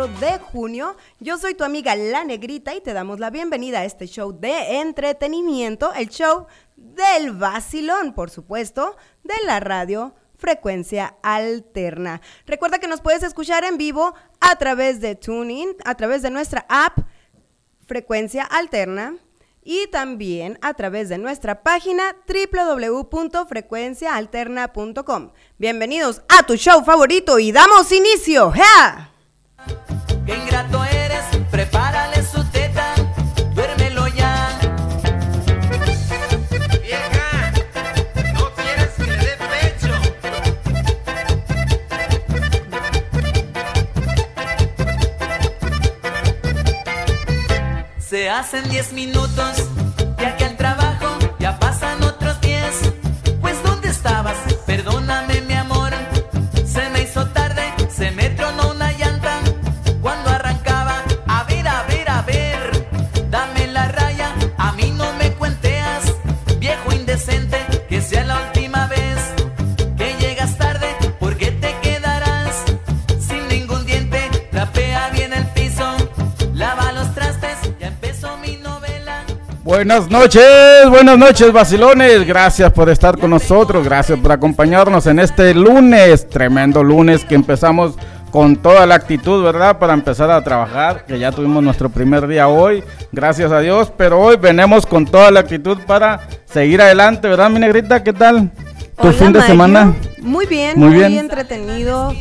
24 de junio? Yo soy tu amiga La Negrita y te damos la bienvenida a este show de entretenimiento, el show del vacilón, por supuesto, de la radio frecuencia alterna. Recuerda que nos puedes escuchar en vivo a través de Tuning, a través de nuestra app frecuencia alterna y también a través de nuestra página www.frecuenciaalterna.com. Bienvenidos a tu show favorito y damos inicio. Qué ingrato eres, prepárale su teta, duérmelo ya. Vieja, no quieres que le dé pecho. Se hacen 10 minutos, de aquí al trabajo, ya pasan otros Buenas noches, buenas noches, vacilones. Gracias por estar con nosotros, gracias por acompañarnos en este lunes, tremendo lunes que empezamos con toda la actitud, ¿verdad? Para empezar a trabajar, que ya tuvimos nuestro primer día hoy, gracias a Dios, pero hoy venimos con toda la actitud para seguir adelante, ¿verdad, mi negrita? ¿Qué tal? ¿Tu Hola, fin de semana? Muy bien, Muy muy, bien. entretenido,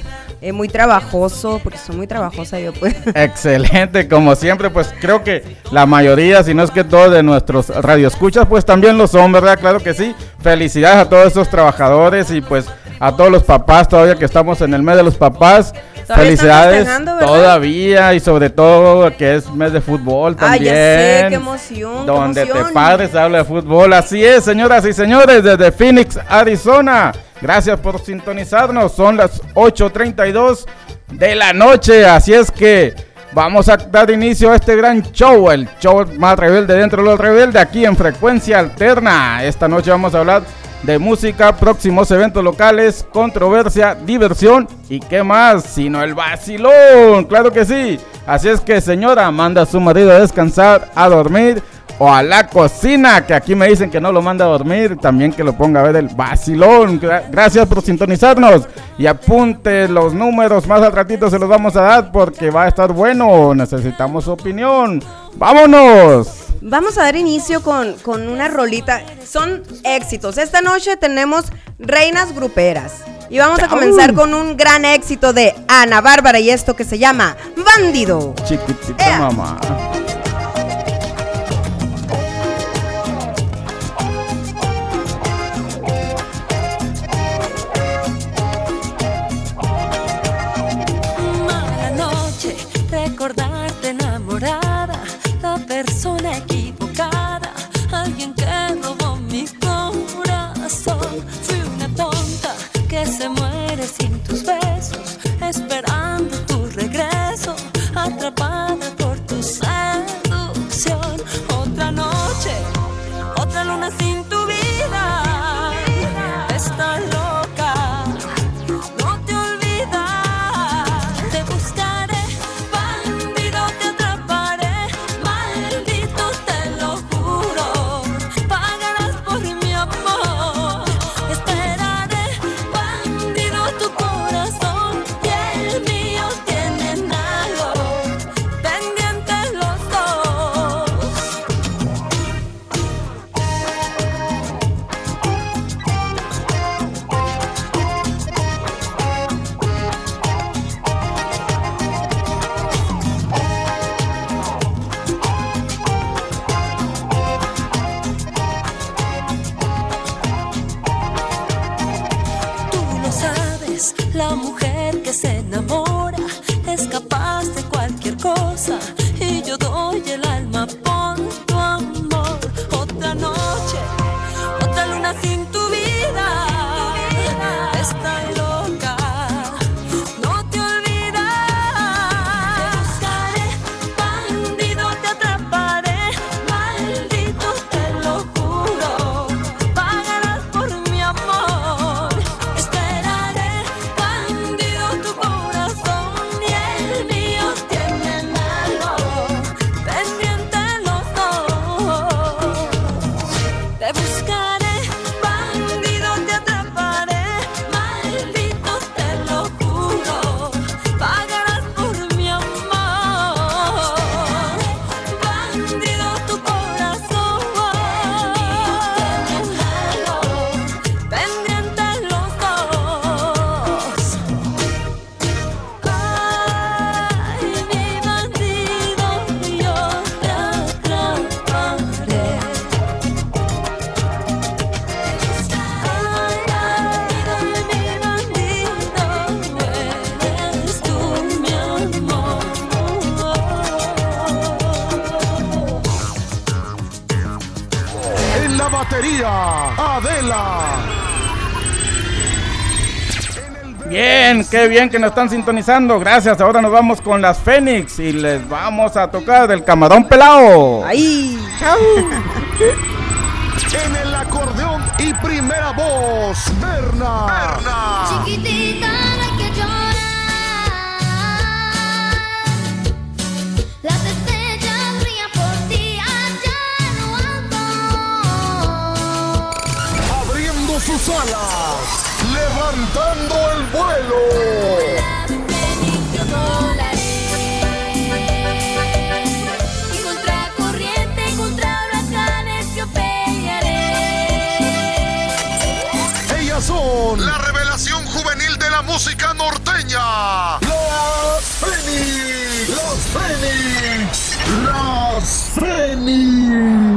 eh, muy trabajoso, porque soy muy trabajosa yo pues. Excelente, como siempre, pues creo que la mayoría, si no es que todos de nuestros radioescuchas, pues también lo son, ¿verdad? Claro que sí. Felicidades a todos estos trabajadores y pues a todos los papás todavía que estamos en el mes de los papás. Felicidades todavía y sobre todo que es mes de fútbol Ah, también. ya sé, qué emoción, qué Donde emoción. te padres habla de fútbol. Así es, señoras y señores, desde Phoenix, Arizona. Gracias por sintonizarnos. Son las 8:32 de la noche. Así es que vamos a dar inicio a este gran show. El show más rebelde dentro de los rebeldes aquí en Frecuencia Alterna. Esta noche vamos a hablar de música, próximos eventos locales, controversia, diversión y qué más, sino el vacilón. Claro que sí. Así es que señora, manda a su marido a descansar, a dormir o a la cocina, que aquí me dicen que no lo manda a dormir, también que lo ponga a ver el vacilón. Gra- gracias por sintonizarnos y apunte los números, más al ratito se los vamos a dar porque va a estar bueno, necesitamos su opinión. ¡Vámonos! Vamos a dar inicio con, con una rolita. Son éxitos. Esta noche tenemos Reinas Gruperas. Y vamos a comenzar con un gran éxito de Ana Bárbara y esto que se llama Bandido. Chiquitita mamá. Qué bien que nos están sintonizando. Gracias. Ahora nos vamos con las Fénix y les vamos a tocar del camarón pelado. Ahí. Chao. en el acordeón y primera voz, Berna. Berna. Chiquitita, que llorar. Las estrellas por ti allá en lo alto. Abriendo sus alas levantando el vuelo. Ellas son la revelación juvenil de la música norteña. Las Fénix. Las Fénix. Las Fénix.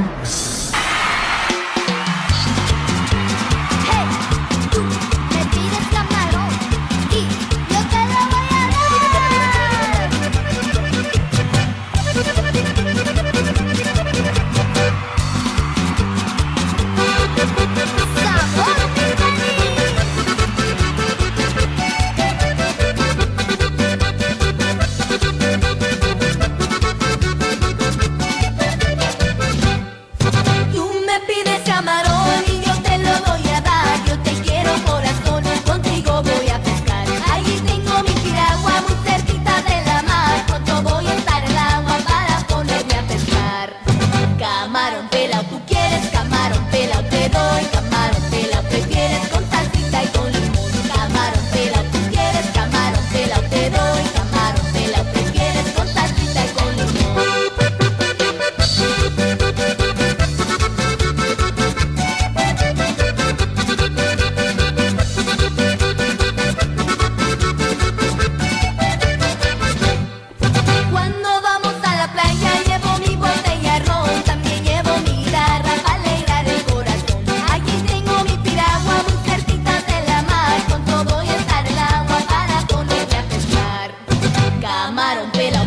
camarón pelado.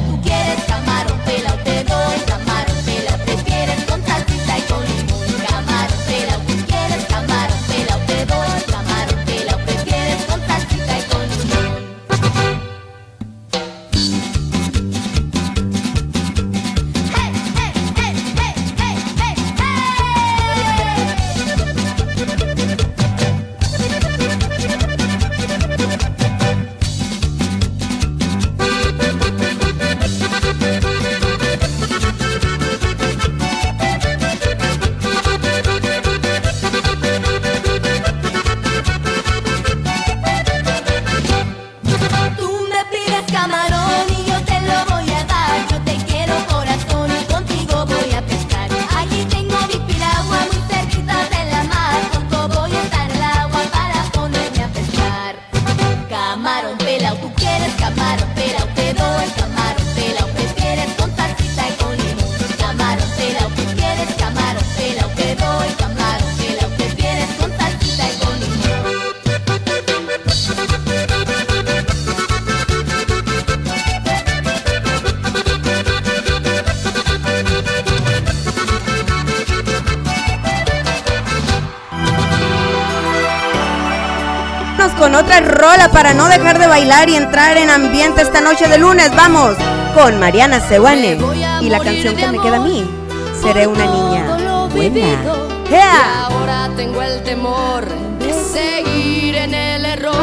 no dejar de bailar y entrar en ambiente esta noche de lunes. Vamos con Mariana Sewane y la canción que me queda a mí. Seré una niña buena. Yeah. ahora tengo el temor de seguir en el error.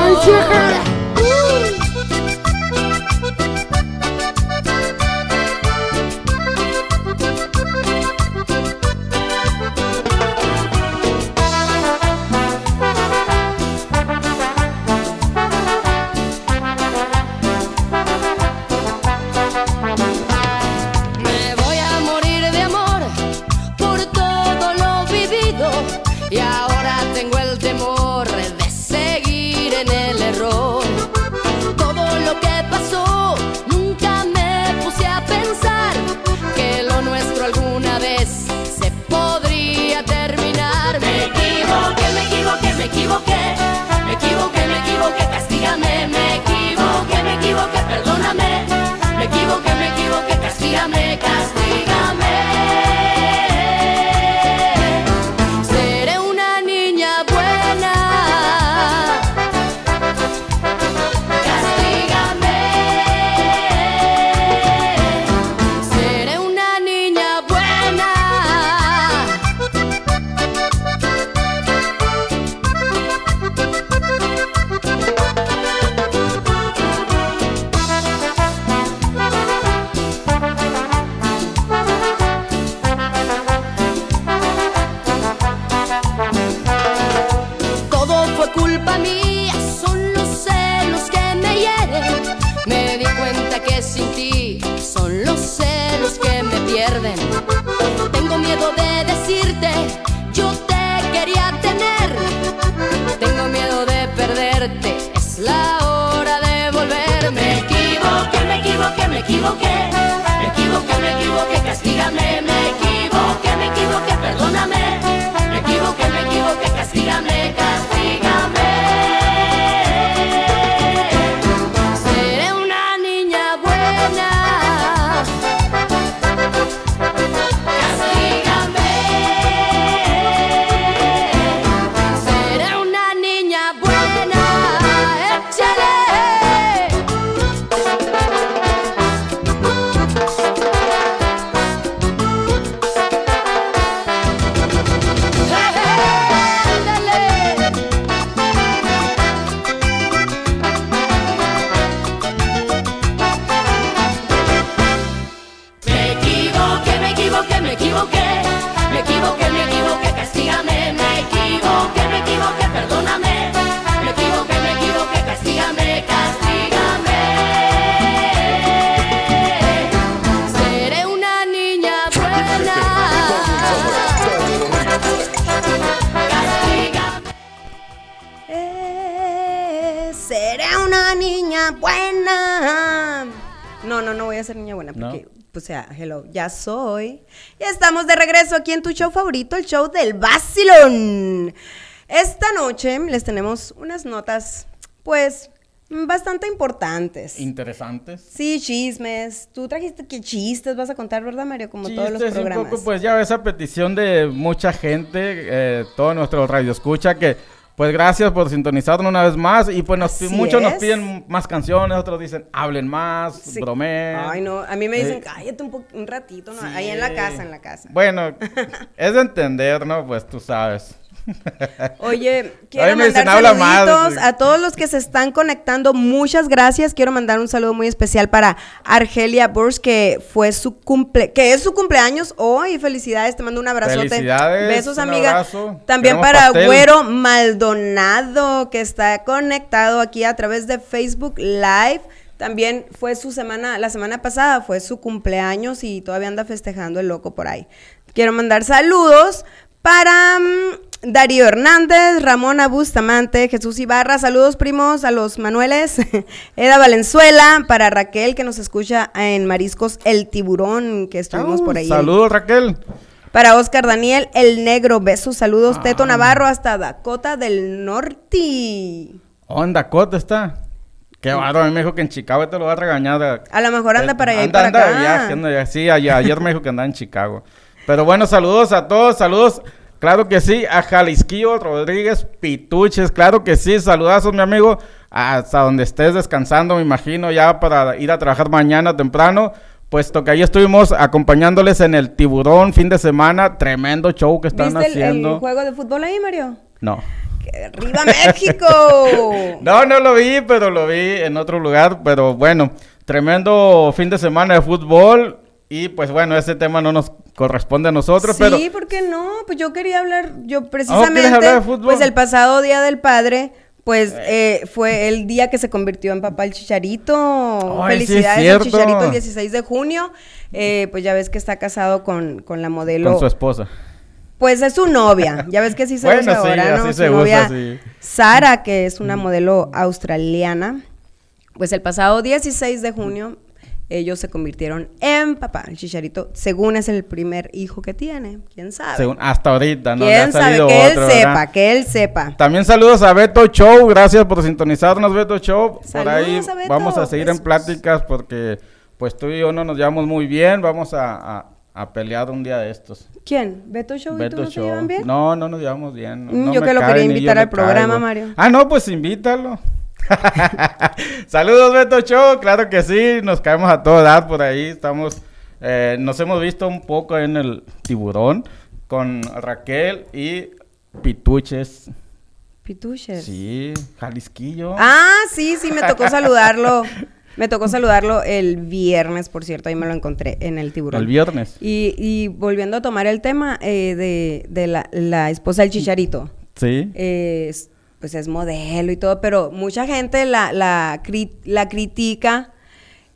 Ya soy. Y estamos de regreso aquí en tu show favorito, el show del Basilón. Esta noche les tenemos unas notas, pues, bastante importantes. Interesantes. Sí, chismes. Tú trajiste que chistes vas a contar, ¿verdad, Mario? Como todos los un programas. poco, pues ya esa petición de mucha gente, eh, todo nuestro radio escucha que pues gracias por sintonizarnos una vez más y pues nos, muchos nos piden más canciones, otros dicen hablen más, Sí. bromeen. Ay, no, a mí me dicen, Eh, cállate un, po- un ratito, ¿no? sí. Ahí en la casa, en la casa. Bueno, es de entender, ¿no? Pues tú sabes. Oye, quiero mandar saluditos a todos los que se están conectando. Muchas gracias. Quiero mandar un saludo muy especial para Argelia Burs, que fue su cumple, que es su cumpleaños hoy. Felicidades, te mando un abrazote. Felicidades, Besos, un amiga. abrazo. También Queremos para pastel. Güero Maldonado, que está conectado aquí a través de Facebook Live. También fue su semana, la semana pasada fue su cumpleaños y todavía anda festejando el loco por ahí. Quiero mandar saludos para mm, Darío Hernández, Ramona Bustamante, Jesús Ibarra, saludos primos a los Manueles, Eda Valenzuela, para Raquel que nos escucha en Mariscos El Tiburón, que estuvimos por ahí. Saludos, Raquel. Para Oscar Daniel, el negro, besos, saludos, Teto Ah. Navarro hasta Dakota del Norte. Onda, Cota está. Qué bárbaro, a mí me dijo que en Chicago te lo va a regañar. A lo mejor anda para allá y Anda, para anda acá. de viaje, anda de viaje. Sí, ayer, ayer me dijo que andaba en Chicago. Pero bueno, saludos a todos, saludos. Claro que sí, a Jalisquillo Rodríguez Pituches, claro que sí, saludazos, mi amigo, hasta donde estés descansando, me imagino, ya para ir a trabajar mañana temprano, puesto que ahí estuvimos acompañándoles en el Tiburón fin de semana, tremendo show que están ¿Viste el, el haciendo. juego de fútbol ahí, Mario? No. ¡Que ¡Arriba México! No, no lo vi, pero lo vi en otro lugar. Pero bueno, tremendo fin de semana de fútbol. Y pues bueno, ese tema no nos corresponde a nosotros, sí, pero ¿por qué no? Pues yo quería hablar, yo ¿quieres precisamente, hablar de fútbol? pues el pasado Día del Padre, pues eh, fue el día que se convirtió en papá el Chicharito. Sí es Felicidades al. Chicharito el 16 de junio. Eh, pues ya ves que está casado con, con la modelo. con su esposa. Pues es su novia, ya ves que sí se Bueno, usa sí, ahora, ¿no? así Su se usa, novia sí. Sara, que es una modelo australiana. Pues el pasado 16 de junio ellos se convirtieron en papá. El Chicharito, según es el primer hijo que tiene, quién sabe. Según hasta ahorita, ¿no? Quién sabe, que él sepa, ¿verdad? que él sepa. También saludos a Beto Show, gracias por sintonizarnos, Beto Show. por Saludos ahí a Beto, vamos a seguir en pláticas porque pues tú y yo no nos llevamos muy bien. Vamos a, a- a pelear un día de estos. ¿Quién? ¿Beto Show y Beto tú no se Show. llevan bien? No, no nos llevamos bien. no- Mm, no yo me que lo quería invitar al programa, caigo. Mario. Ah, no, pues invítalo. Saludos, Beto Show. Claro que sí, nos caemos a toda edad por ahí. Estamos, eh, nos hemos visto un poco en el tiburón con Raquel y Pituches. Pituches. Sí, Jalisquillo. Ah, sí, sí, me tocó saludarlo. Me tocó saludarlo el viernes, por cierto, ahí me lo encontré en el tiburón. el viernes. Y, y volviendo a tomar el tema eh, de, de la, la esposa del chicharito, Sí. eh, pues es modelo y todo, pero mucha gente la, la, cri- la critica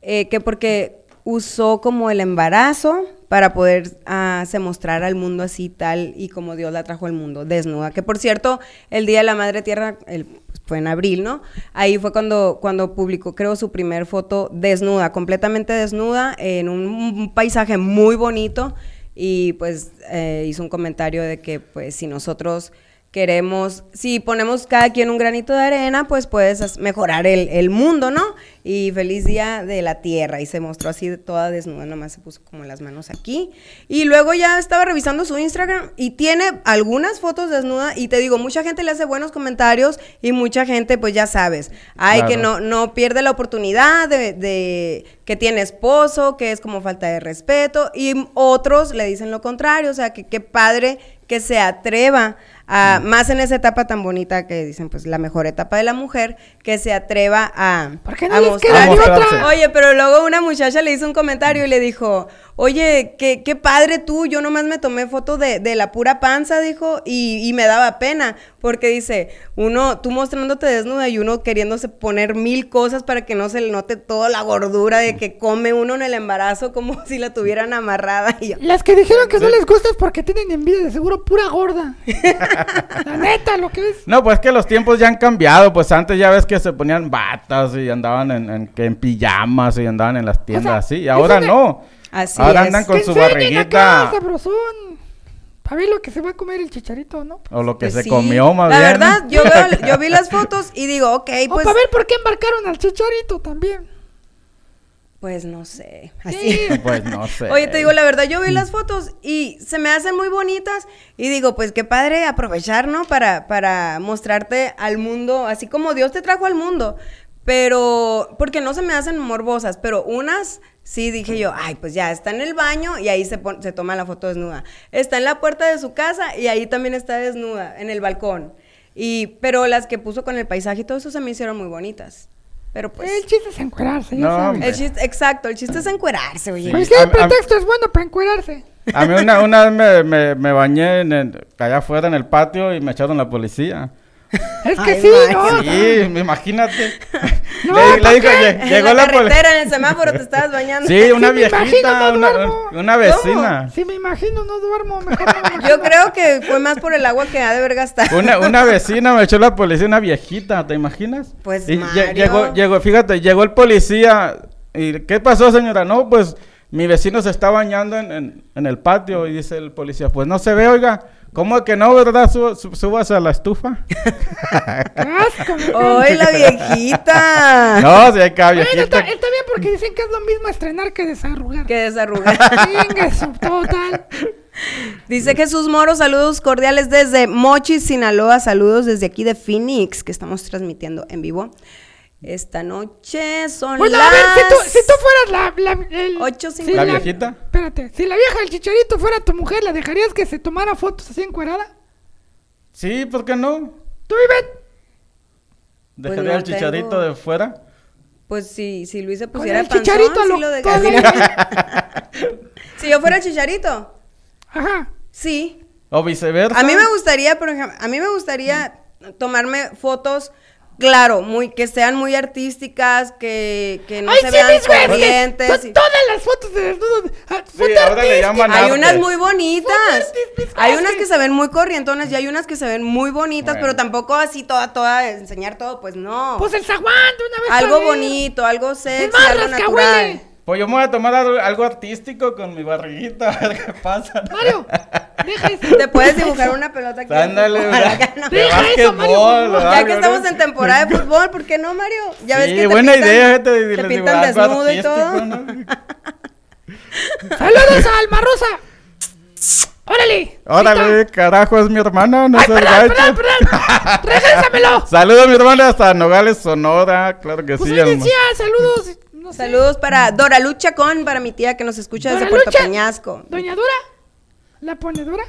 eh, que porque usó como el embarazo para poder ah, se mostrar al mundo así tal y como Dios la trajo al mundo, desnuda. Que por cierto, el Día de la Madre Tierra el- pues, fue en abril, ¿no? Ahí fue cuando, cuando publicó, creo, su primer foto desnuda, completamente desnuda, en un, paisaje muy bonito. Y pues eh, hizo un comentario de que pues si nosotros queremos, si ponemos cada quien un granito de arena, pues puedes mejorar el, el mundo, ¿no? Y feliz día de la tierra. Y se mostró así toda desnuda, nomás se puso como las manos aquí. Y luego ya estaba revisando su Instagram y tiene algunas fotos desnuda. Y te digo, mucha gente le hace buenos comentarios y mucha gente, pues ya sabes, ay, que no, no pierde la oportunidad de, de que tiene esposo, que es como falta de respeto. Y otros le dicen lo contrario, o sea, que qué padre que se atreva a, más en esa etapa tan bonita que dicen, pues la mejor etapa de la mujer, que se atreva a, ¿Por qué no a les mostrar- otra? Oye, pero luego una muchacha le hizo un comentario y le dijo, oye, qué, qué padre tú, yo nomás me tomé foto de, de la pura panza, dijo, y, y me daba pena, porque dice, uno, tú mostrándote desnuda y uno queriéndose poner mil cosas para que no se le note toda la gordura de que come uno en el embarazo como si la tuvieran amarrada. Y yo, Las que dijeron que no les gusta es porque tienen envidia, de seguro pura gorda. La neta, lo que es. No, pues que los tiempos ya han cambiado. Pues antes ya ves que se ponían batas y andaban en, en, que en pijamas y andaban en las tiendas sea, así. Y ahora de- no. Así ahora es. andan con Que su barriguita. sabrosón. Para ver lo que se va a comer el chicharito, ¿no? O lo que pues se sí. comió más La bien. verdad, yo, veo- yo vi las fotos y digo, ok, o pues, para ver por qué embarcaron al chicharito también. Pues no sé. Así. Sí. Pues no sé. Oye, te digo la verdad, yo vi las fotos y se me hacen muy bonitas y digo, pues qué padre aprovechar, ¿no? Para, para mostrarte al mundo, así como Dios te trajo al mundo. Pero, porque no se me hacen morbosas, pero unas sí dije yo, ay, pues ya está en el baño y ahí se, pon- se toma la foto desnuda. Está en la puerta de su casa y ahí también está desnuda, en el balcón. Y, pero las que puso con el paisaje y todo eso se me hicieron muy bonitas. Pero pues... el chiste es encuerarse, ya No. El chiste, exacto, el chiste es encuerarse, oye. Pues Sí, el a- pretexto es bueno para encuerarse. A mí una, una vez me, me, me bañé en el- allá afuera en el patio y me echaron la policía. Es que Ay, sí. ¿no? Sí, imagínate. No, le, le llegó la la policía. carretera, en el semáforo te estabas bañando. Sí, una Sí, imagino, viejita, no una, vecina. Si me imagino, no duermo, mejor no me imagino. Yo creo que fue más por el agua que ha de haber gastado. Una, una vecina me echó la policía, una viejita, ¿te imaginas? Pues, Y Mario. llegó, llegó, fíjate, llegó el policía. ¿Y qué pasó, señora? No, pues mi vecino se está bañando en, en- en el patio y dice el policía, pues no se ve, oiga. ¿Cómo que no, verdad? Su- su- subas a la estufa. ¡Ay, la viejita! no, si hay que Bueno, viejita. está, está bien porque dicen que es lo mismo estrenar que desarrugar. Que desarrugar. Venga, total. Dice Jesús Moro, saludos cordiales desde Mochis, Sinaloa. Saludos desde aquí de Phoenix, que estamos transmitiendo en vivo. Esta noche son Bueno, las... a ver, si tú, si tú fueras la... la el- Ocho si cincuenta. ¿La viejita? Espérate, si la vieja del chicharito fuera tu mujer, ¿la dejarías que se tomara fotos así encuerada? Sí, ¿por qué no? ¿Tú, Ivette? Dejaría no el chicharito tengo- de fuera. Pues si, si Luis se pusiera el panzón, chicharito sí lo- lo todavía. Si yo fuera el chicharito, Ajá. sí. O viceversa. A mí me gustaría, por ejemplo, a mí me gustaría tomarme fotos, claro, muy, que sean muy artísticas, que, que no Ay, se sí, vean corrientes. Son y- todas las fotos de desnudos. Ah, Sí, foto ahora le artística. llaman Hay arte. unas muy bonitas. Hay unas que se ven muy corrientonas y hay unas que se ven muy bonitas, Bueno. pero tampoco así toda, toda, enseñar todo, pues no. Pues el zaguán de una vez. algo bonito, algo sexy, algo natural. Pues yo me voy a tomar algo, artístico con mi barriguita, a ver qué pasa. Mario, deja eso. Te puedes dibujar una pelota aquí. Ándale, ¿no? De Deja eso, Mario. Ya que estamos en temporada de fútbol, ¿por qué no, Mario? Ya ves que te buena pintan- idea, te les pintan desnudo y todo. Saludos a Alma Rosa. Órale. Órale, carajo, es mi hermana, no Ay, seas perdón, gacho. perdón, perdón. Regrésamelo. Saludos a mi hermana hasta Nogales, Sonora, claro que Pues sí. Alma. decía, saludos. No sé. Saludos para Dora Lucha con para mi tía que nos escucha desde Puerto Lucha. Peñasco. Doña Dura. La ponedora.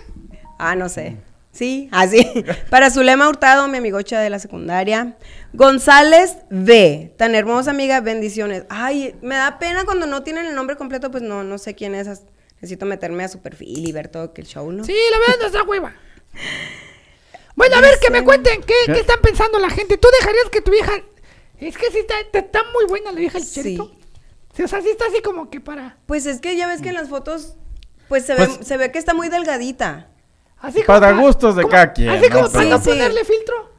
Ah, no sé. Sí, así. Para Zulema Hurtado, mi amigocha de la secundaria. González B. Tan hermosa amiga, bendiciones. Ay, me da pena cuando no tienen el nombre completo, pues no, no sé quién es. Necesito meterme a su perfil y ver todo que el show, ¿no? Sí, la verdad no está hueva. Bueno, a ver, que me cuenten. ¿qué, ¿Qué? qué están pensando la gente? ¿Tú dejarías que tu hija... Es que sí está, está- muy buena la vieja del Sí. chicharito. Sí, o sea, sí está así como que para... Pues es que ya ves que en las fotos Pues se, Pues- ve, se ve que está muy delgadita. Así Para pa- gustos de como- cada quien, Así ¿no? como para Sí, no sí. ponerle filtro.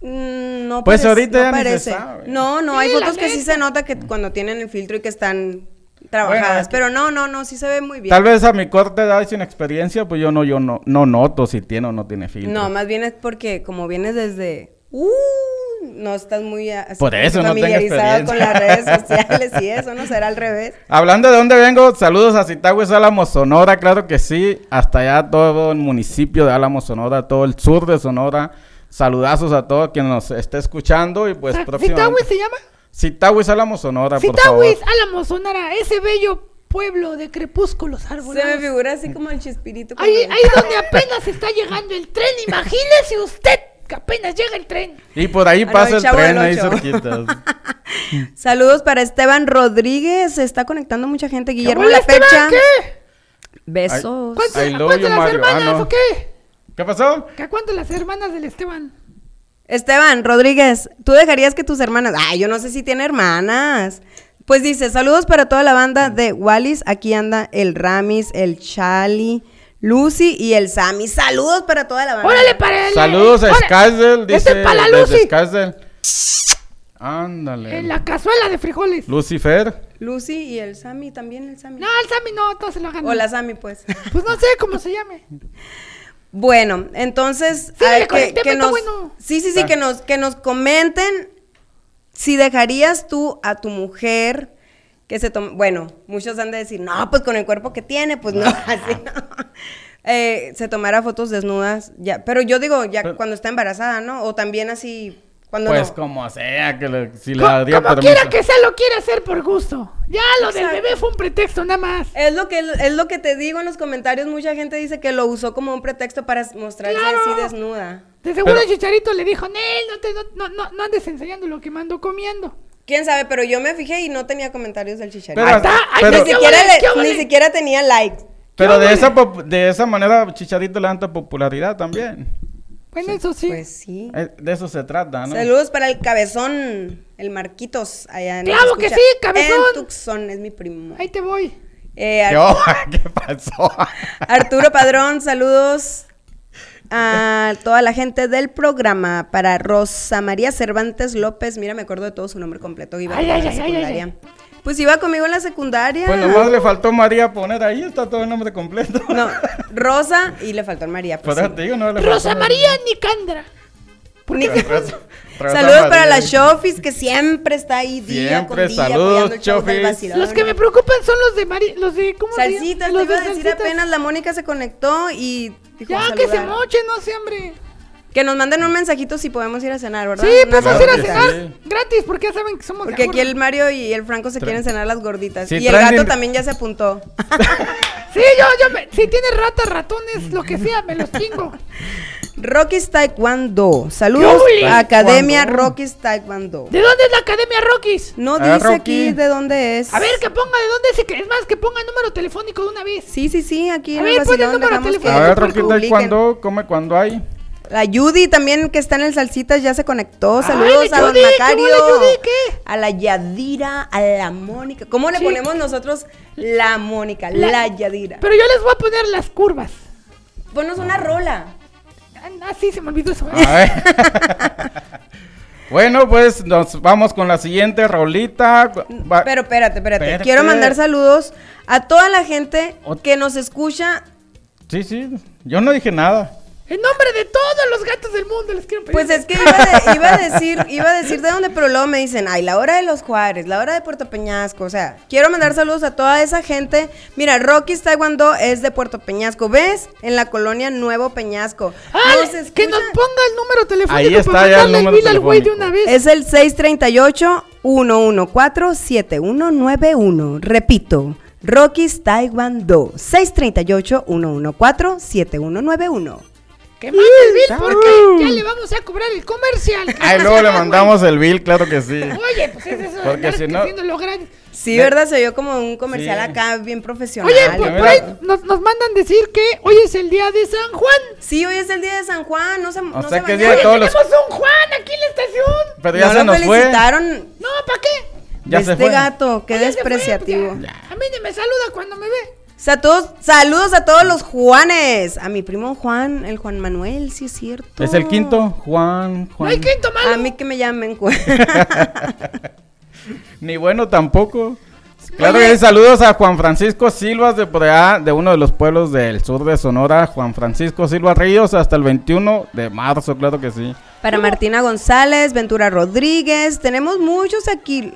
Mm, No Pues parece- ahorita no ya ni se parece. sabe. No, no, hay fotos que sí se nota que cuando tienen el filtro y que están trabajadas. Bueno, es que- Pero no, no, no, sí se ve muy bien. Tal vez a mi corta edad y sin experiencia, pues yo no, yo no, no noto si tiene o no tiene filtro. No, más bien es porque como vienes desde... Uh, no estás muy así Por como eso no tengo familiarizado con las redes sociales y eso, ¿no? Será al revés. Hablando de dónde vengo, saludos a Zitáhues, Álamo, Sonora, claro que sí, hasta allá todo el municipio de Álamo, Sonora, todo el sur de Sonora. Saludazos a todo quien nos esté escuchando y pues próximamente. ¿Citawis se llama? Zitáhues, Álamo, Sonora, por favor. Citawis, Álamo, Sonora, ese bello pueblo de crepúsculos Se me figura así como el chispirito. Ahí, ahí donde apenas está llegando el tren, imagínese usted que apenas llega el tren. Y por ahí Ah, pasa el tren ahí cerquitas. Saludos para Esteban Rodríguez. Se está conectando mucha gente. Guillermo La Esteban, Fecha. ¿Qué? Besos. ¿Cuántas, las Mario. Ah, hermanas no. o qué? ¿Qué pasó? ¿Que cuántas las hermanas del Esteban? Esteban Rodríguez, ¿tú dejarías que tus hermanas... Ay, yo no sé si tiene hermanas. Pues dice, saludos para toda la banda de Wallis. Aquí anda el Ramis, el Chali, Lucy y el Sammy. Saludos para toda la banda. Órale, para el. Saludos a órale. Skazdel, dice. Este es para la Lucy. Skazdel. Ándale. En la cazuela de frijoles. Lucifer. Lucy y el Sammy, también el Sammy. No, el Sammy no, todos se lo hagan. O la Sammy, pues. Pues no sé cómo se llame. Bueno, entonces Sí, que, nos, bueno. sí, sí, sí, Ah. que nos, que nos comenten si dejarías tú a tu mujer que se bueno, muchos han de decir, no, pues con el cuerpo que tiene, pues no, así no. Eh, se tomara fotos desnudas, ya, pero yo digo, ya Pero- cuando está embarazada, ¿no? O también así, cuando Pues no. como sea, que le, si le Co- daría como permiso. quiera que sea, lo quiere hacer por gusto. Ya lo del bebé fue un pretexto, nada más. Es lo que es lo que te digo en los comentarios, mucha gente dice que lo usó como un pretexto para mostrarse Claro. así desnuda. De seguro Pero- el chicharito le dijo, Nel, no, te, no, no, no, no andes enseñando lo que mando comiendo. Quién sabe, pero yo me fijé y no tenía comentarios del chicharito. Pero, Ahí está, ahí pero- ni, siquiera vale? le- ¿Qué ni siquiera tenía likes. pero de ¿Qué esa, de esa manera Chicharito le da tanta popularidad también. Bueno, eso sí. Pues sí. Eh, De eso se trata, ¿no? Saludos para el cabezón, el Marquitos, allá en Claro que sí, Cabezón. En Tucson, es mi primo. Ahí te voy. Eh. ¿Qué pasó? Arturo Padrón, saludos a toda la gente del programa. Para Rosa María Cervantes López, mira, me acuerdo de todo su nombre completo. Iba Ay, ay, en la ay, ay, ay, secundaria. Pues iba conmigo en la secundaria. Pues nomás le faltó María poner ahí, está todo el nombre completo. No, Rosa y le faltó María. pues sí. te digo, no le Rosa faltó- María Nicandra. Saludos para la Shofis que siempre está ahí día con Siempre, día saludos, apoyando el show del Shofis. vacilón. Los que me preocupan son los de Mari, los de ¿cómo se llama? Salsitas, te Los iba a de decir salsitas. apenas, la Mónica se conectó y dijo Ya que se mochen, no sé, hombre. Que nos manden un mensajito si podemos ir a cenar, ¿verdad? Sí, podemos ir a cenar sí. gratis porque ya saben que somos de Porque aquí el Mario y el Franco se Tra- quieren cenar las gorditas. Sí, y el gato también ya se apuntó. Sí, yo, yo, me- si tiene ratas, ratones, lo que sea, me los chingo. Rocky's Taekwondo. Saludos Academia Taekwondo. Rocky's Taekwondo. ¿De dónde es la Academia Rockies? No Ah, dice Rocky. aquí de dónde es. A ver, que ponga de dónde es, que- es más, que ponga el número telefónico de una vez. Sí, sí, sí, aquí A en ver, el pon el número telefónico. A ver, Porque Roquita, ¿y publiquen. cuándo? ¿Come cuando hay? La Judy también que está en el Salsitas ya se conectó. Saludos a Don Judy, ¿qué Macario. Judy? ¿Qué? A la Yadira, a la Mónica. ¿Cómo le Sí. ponemos nosotros la Mónica? La, La- Yadira. Pero yo les voy a poner las curvas. Ponnos una rola. Ah, sí, se me olvidó eso. A ver. bueno, pues nos vamos con la siguiente rolita. Va- Pero espérate, espérate. Espérate. Quiero mandar saludos a toda la gente Ot- que nos escucha. Sí, sí, yo no dije nada. En nombre de todos los gatos del mundo les quiero pedir. Pues es que iba, de- iba a decir, iba a decir de dónde, pero luego me dicen, ay, la hora de los Juárez, la hora de Puerto Peñasco. O sea, quiero mandar saludos a toda esa gente. Mira, Rocky's Taekwondo es de Puerto Peñasco. ¿Ves? En la colonia Nuevo Peñasco. Ah, Nos que nos ponga el número telefónico Ahí está para ya el mandarle el número al güey de una vez. Es el 638-114-7191. Repito, Rocky's Taekwondo. 638-114-7191. Que mande el bill porque ya le vamos a cobrar el comercial. Ahí luego le mandamos el bill, claro que sí. Oye, pues es eso Porque si no-. Sí, ¿verdad? Se oyó como un comercial Sí. acá bien profesional. Oye, pues, por ahí nos, nos mandan decir que hoy es el día de San Juan. Sí, hoy es el día de San Juan, no se no sea se que día de todos los- tenemos un Juan aquí en la estación. Pero ya no se nos fue. felicitaron No, ¿para qué? Ya de se este fue. gato, qué fue, despreciativo. ya. A mí ni me saluda cuando me ve. Todos- saludos a todos los Juanes. A mi primo Juan, el Juan Manuel, sí es cierto. Es el quinto, Juan, No Juan. hay quinto malo. A mí que me llamen Juan. Ni bueno tampoco. Claro que sí, saludos a Juan Francisco Silvas de por allá, de uno de los pueblos del sur de Sonora, Juan Francisco Silva Ríos, hasta el 21 de marzo, claro que sí. Para Martina González, Ventura Rodríguez, tenemos muchos aquí.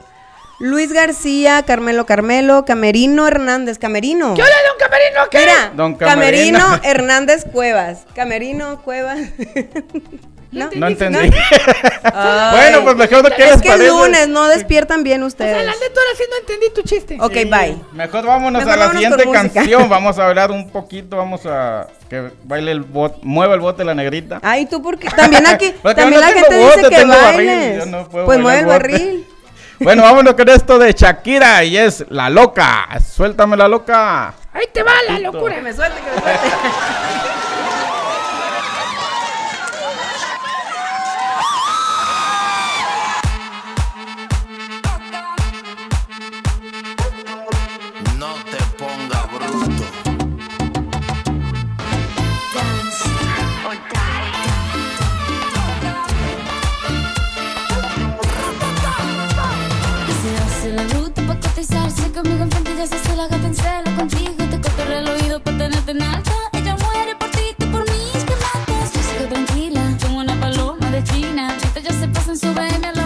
Luis García, Carmelo Carmelo, Camerino Hernández, Camerino. ¿Qué hola, don Camerino? ¿Qué? Mira, Don Camerino. Camerino. Hernández Cuevas. Camerino Cuevas. ¿No? No entendí. Bueno, pues mejor de qué Es que es parece. lunes, no despiertan bien O sea, ustedes. la neta ahora sí no entendí tu chiste. Ok, bye. Mejor vámonos Mejor a la vámonos siguiente canción. Vamos a hablar un poquito, vamos a que baile el bot, mueva el bote la negrita. Ay, tú porque también aquí, también no la gente dice bote, que tengo baile. barril, no pues mueve el bote. barril. Bueno, vámonos con esto de Shakira y es La Loca. Suéltame la loca. Ahí te va la locura. Que me suelte, que me suelte. se pasan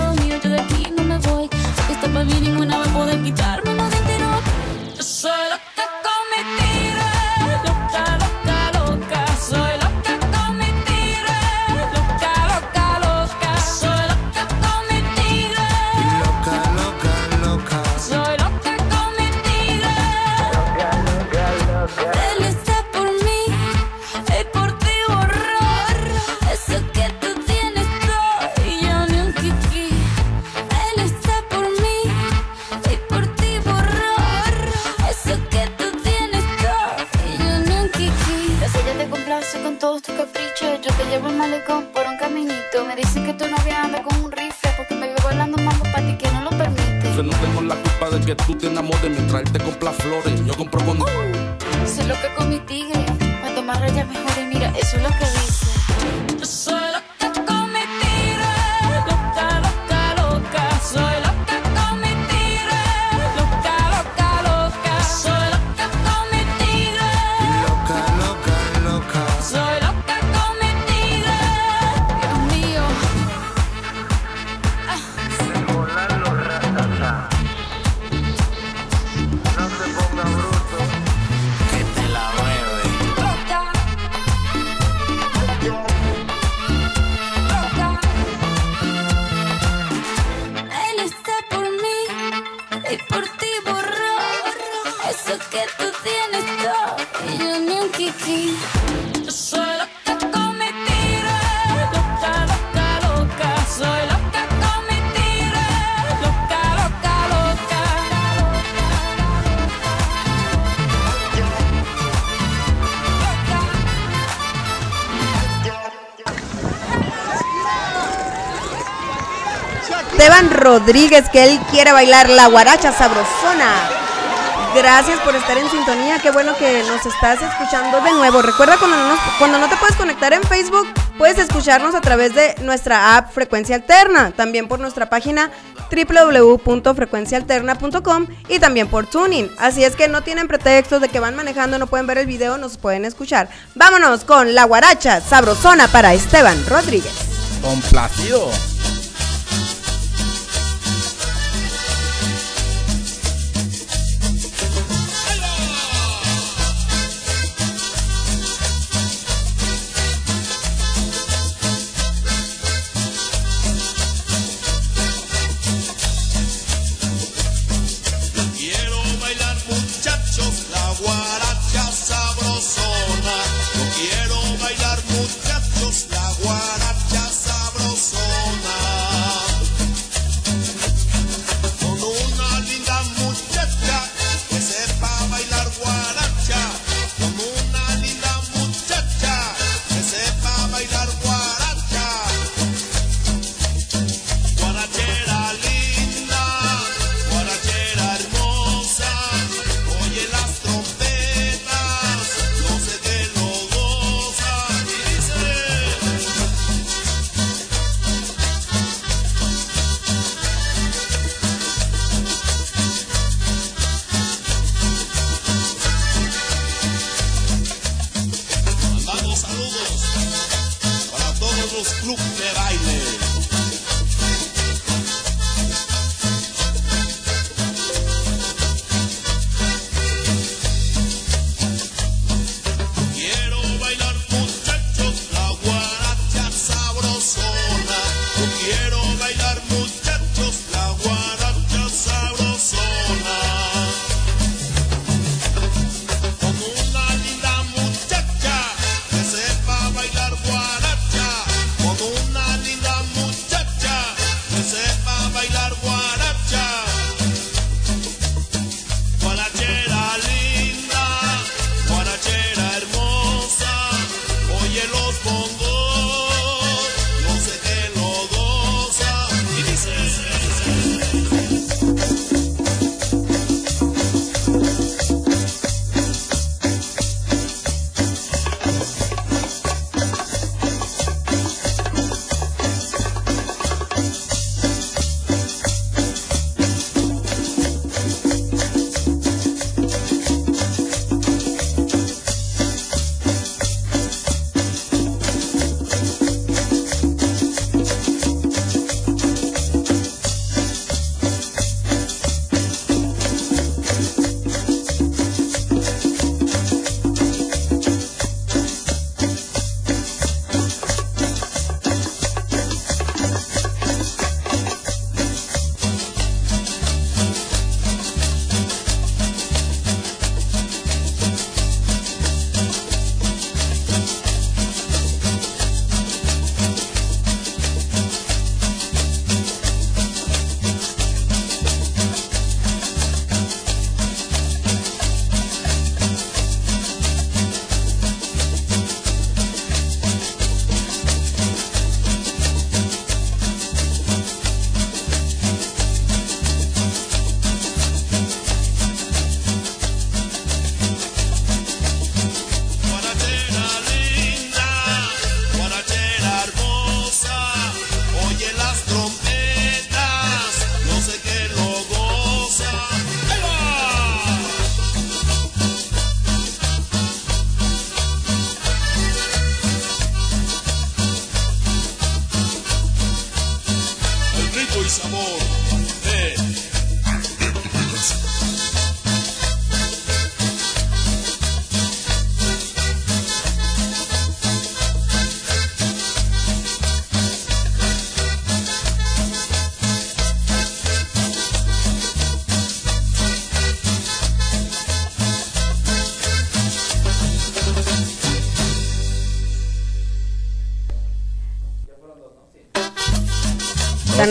complace con todos tus caprichos. Yo te llevo el malecón por un caminito. Me dicen que tu novia anda con un rifle porque me veo bailando mambo para ti que no lo permite. Yo no tengo la culpa de que tú te enamores mientras él te compra flores. Yo compro con. Soy loca con mi tigre. Cuanto más rayas mejor y mira, eso es lo que dice. Rodríguez, que él quiere bailar la guaracha sabrosona. Gracias por estar en sintonía. Qué bueno que nos estás escuchando de nuevo. Recuerda cuando no, cuando no te puedes conectar en Facebook, puedes escucharnos a través de nuestra app Frecuencia Alterna. También por nuestra página www.frecuencialterna.com y también por Tuning. Así es que no tienen pretextos de que van manejando, no pueden ver el video, nos pueden escuchar. Vámonos con la guaracha sabrosona para Esteban Rodríguez. Complacido. club.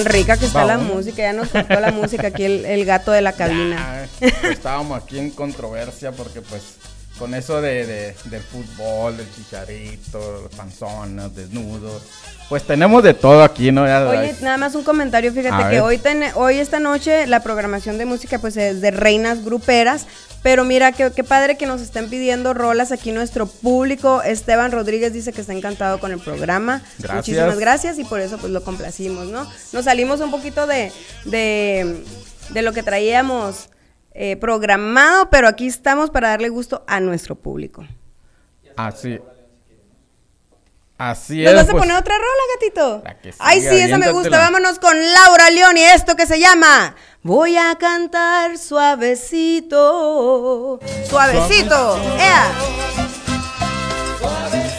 Tan rica que está la música, ya nos cortó la música aquí el, el gato de la cabina. Ya, pues, estábamos aquí en controversia porque pues con eso de, de- del fútbol, del chicharito, panzonas, desnudos, pues tenemos de todo aquí, ¿no? Ya, Oye, nada más un comentario, fíjate que hoy, ten- hoy esta noche la programación de música pues es de reinas gruperas, pero mira qué, qué padre que nos estén pidiendo rolas aquí nuestro público. Esteban Rodríguez dice que está encantado con el programa. Gracias. Muchísimas gracias y por eso pues lo complacimos, ¿no? Nos salimos un poquito de, de, de lo que traíamos eh, programado, pero aquí estamos para darle gusto a nuestro público. Así. Así ¿Nos es. vas a pues, poner otra rola, gatito? La que Ay, sí, esa me gusta. Vámonos con Laura León y esto que se llama Voy a cantar suavecito. Suavecito. ¡Ea! Suavecito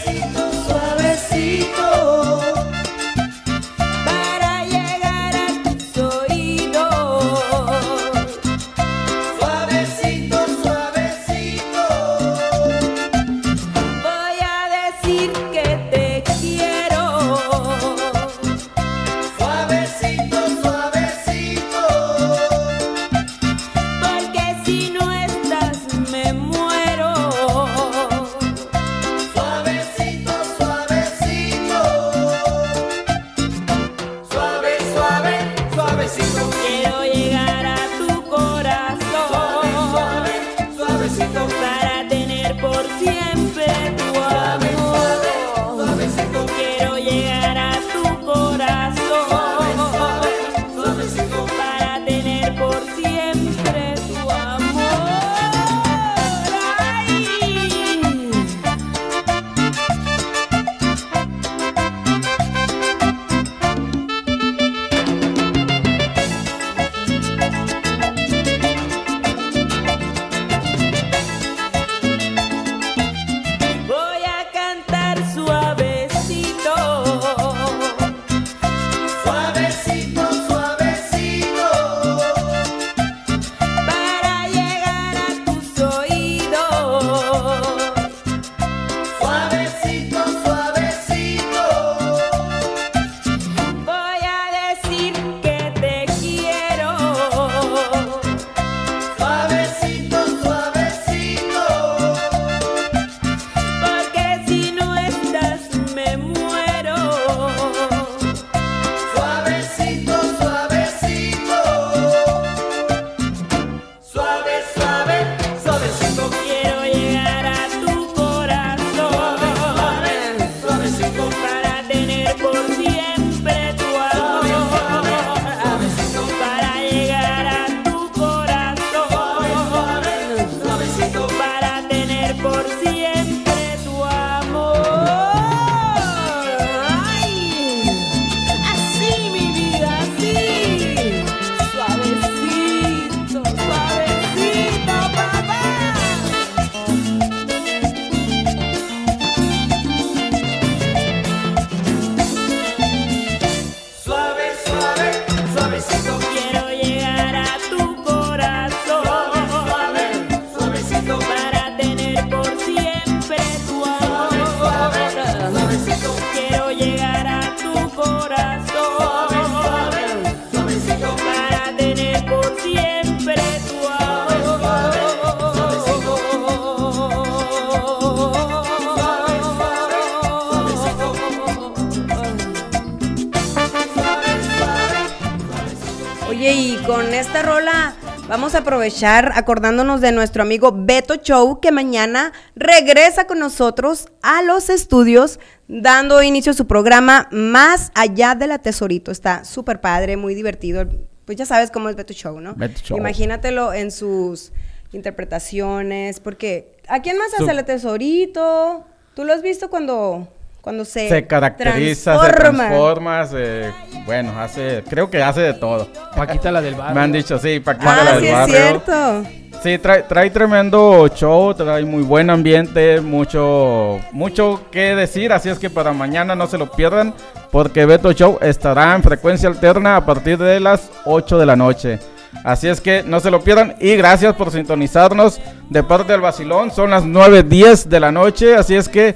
aprovechar acordándonos de nuestro amigo Beto Show que mañana regresa con nosotros a los estudios dando inicio a su programa Más allá de la Tesorito. Está súper padre, muy divertido. Pues ya sabes cómo es Beto Show, ¿no? Beto Show. Imagínatelo en sus interpretaciones, porque ¿a quién más hace el Tesorito? ¿Tú lo has visto cuando cuando se, se caracteriza, se transforma, se- bueno, hace, creo que hace de todo. Paquita la del barrio. Me han dicho, sí, Paquita Ah, la del sí es barrio. cierto. Sí, trae, trae tremendo show, trae muy buen ambiente, mucho, mucho que decir, así es que para mañana no se lo pierdan, porque Beto Show estará en frecuencia alterna a partir de las 8 de la noche. Así es que no se lo pierdan y gracias por sintonizarnos de parte del Basilón. Son las 9.10 de la noche, así es que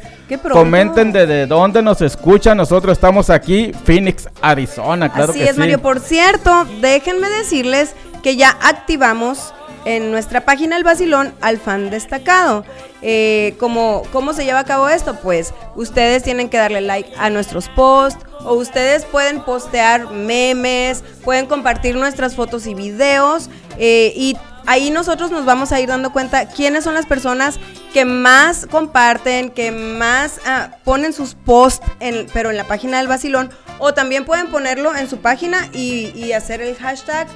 comenten desde dónde nos escuchan. Nosotros estamos aquí, Phoenix, Arizona, claro Así que es, sí. Mario. Por cierto, déjenme decirles que ya activamos en nuestra página El Basilón al fan destacado. Eh, ¿cómo, ¿Cómo se lleva a cabo esto? Pues ustedes tienen que darle like a nuestros posts o ustedes pueden postear memes, pueden compartir nuestras fotos y videos eh, y ahí nosotros nos vamos a ir dando cuenta quiénes son las personas que más comparten, que más ah, ponen sus posts, en- pero en la página del Basilón, o también pueden ponerlo en su página y, y hacer el hashtag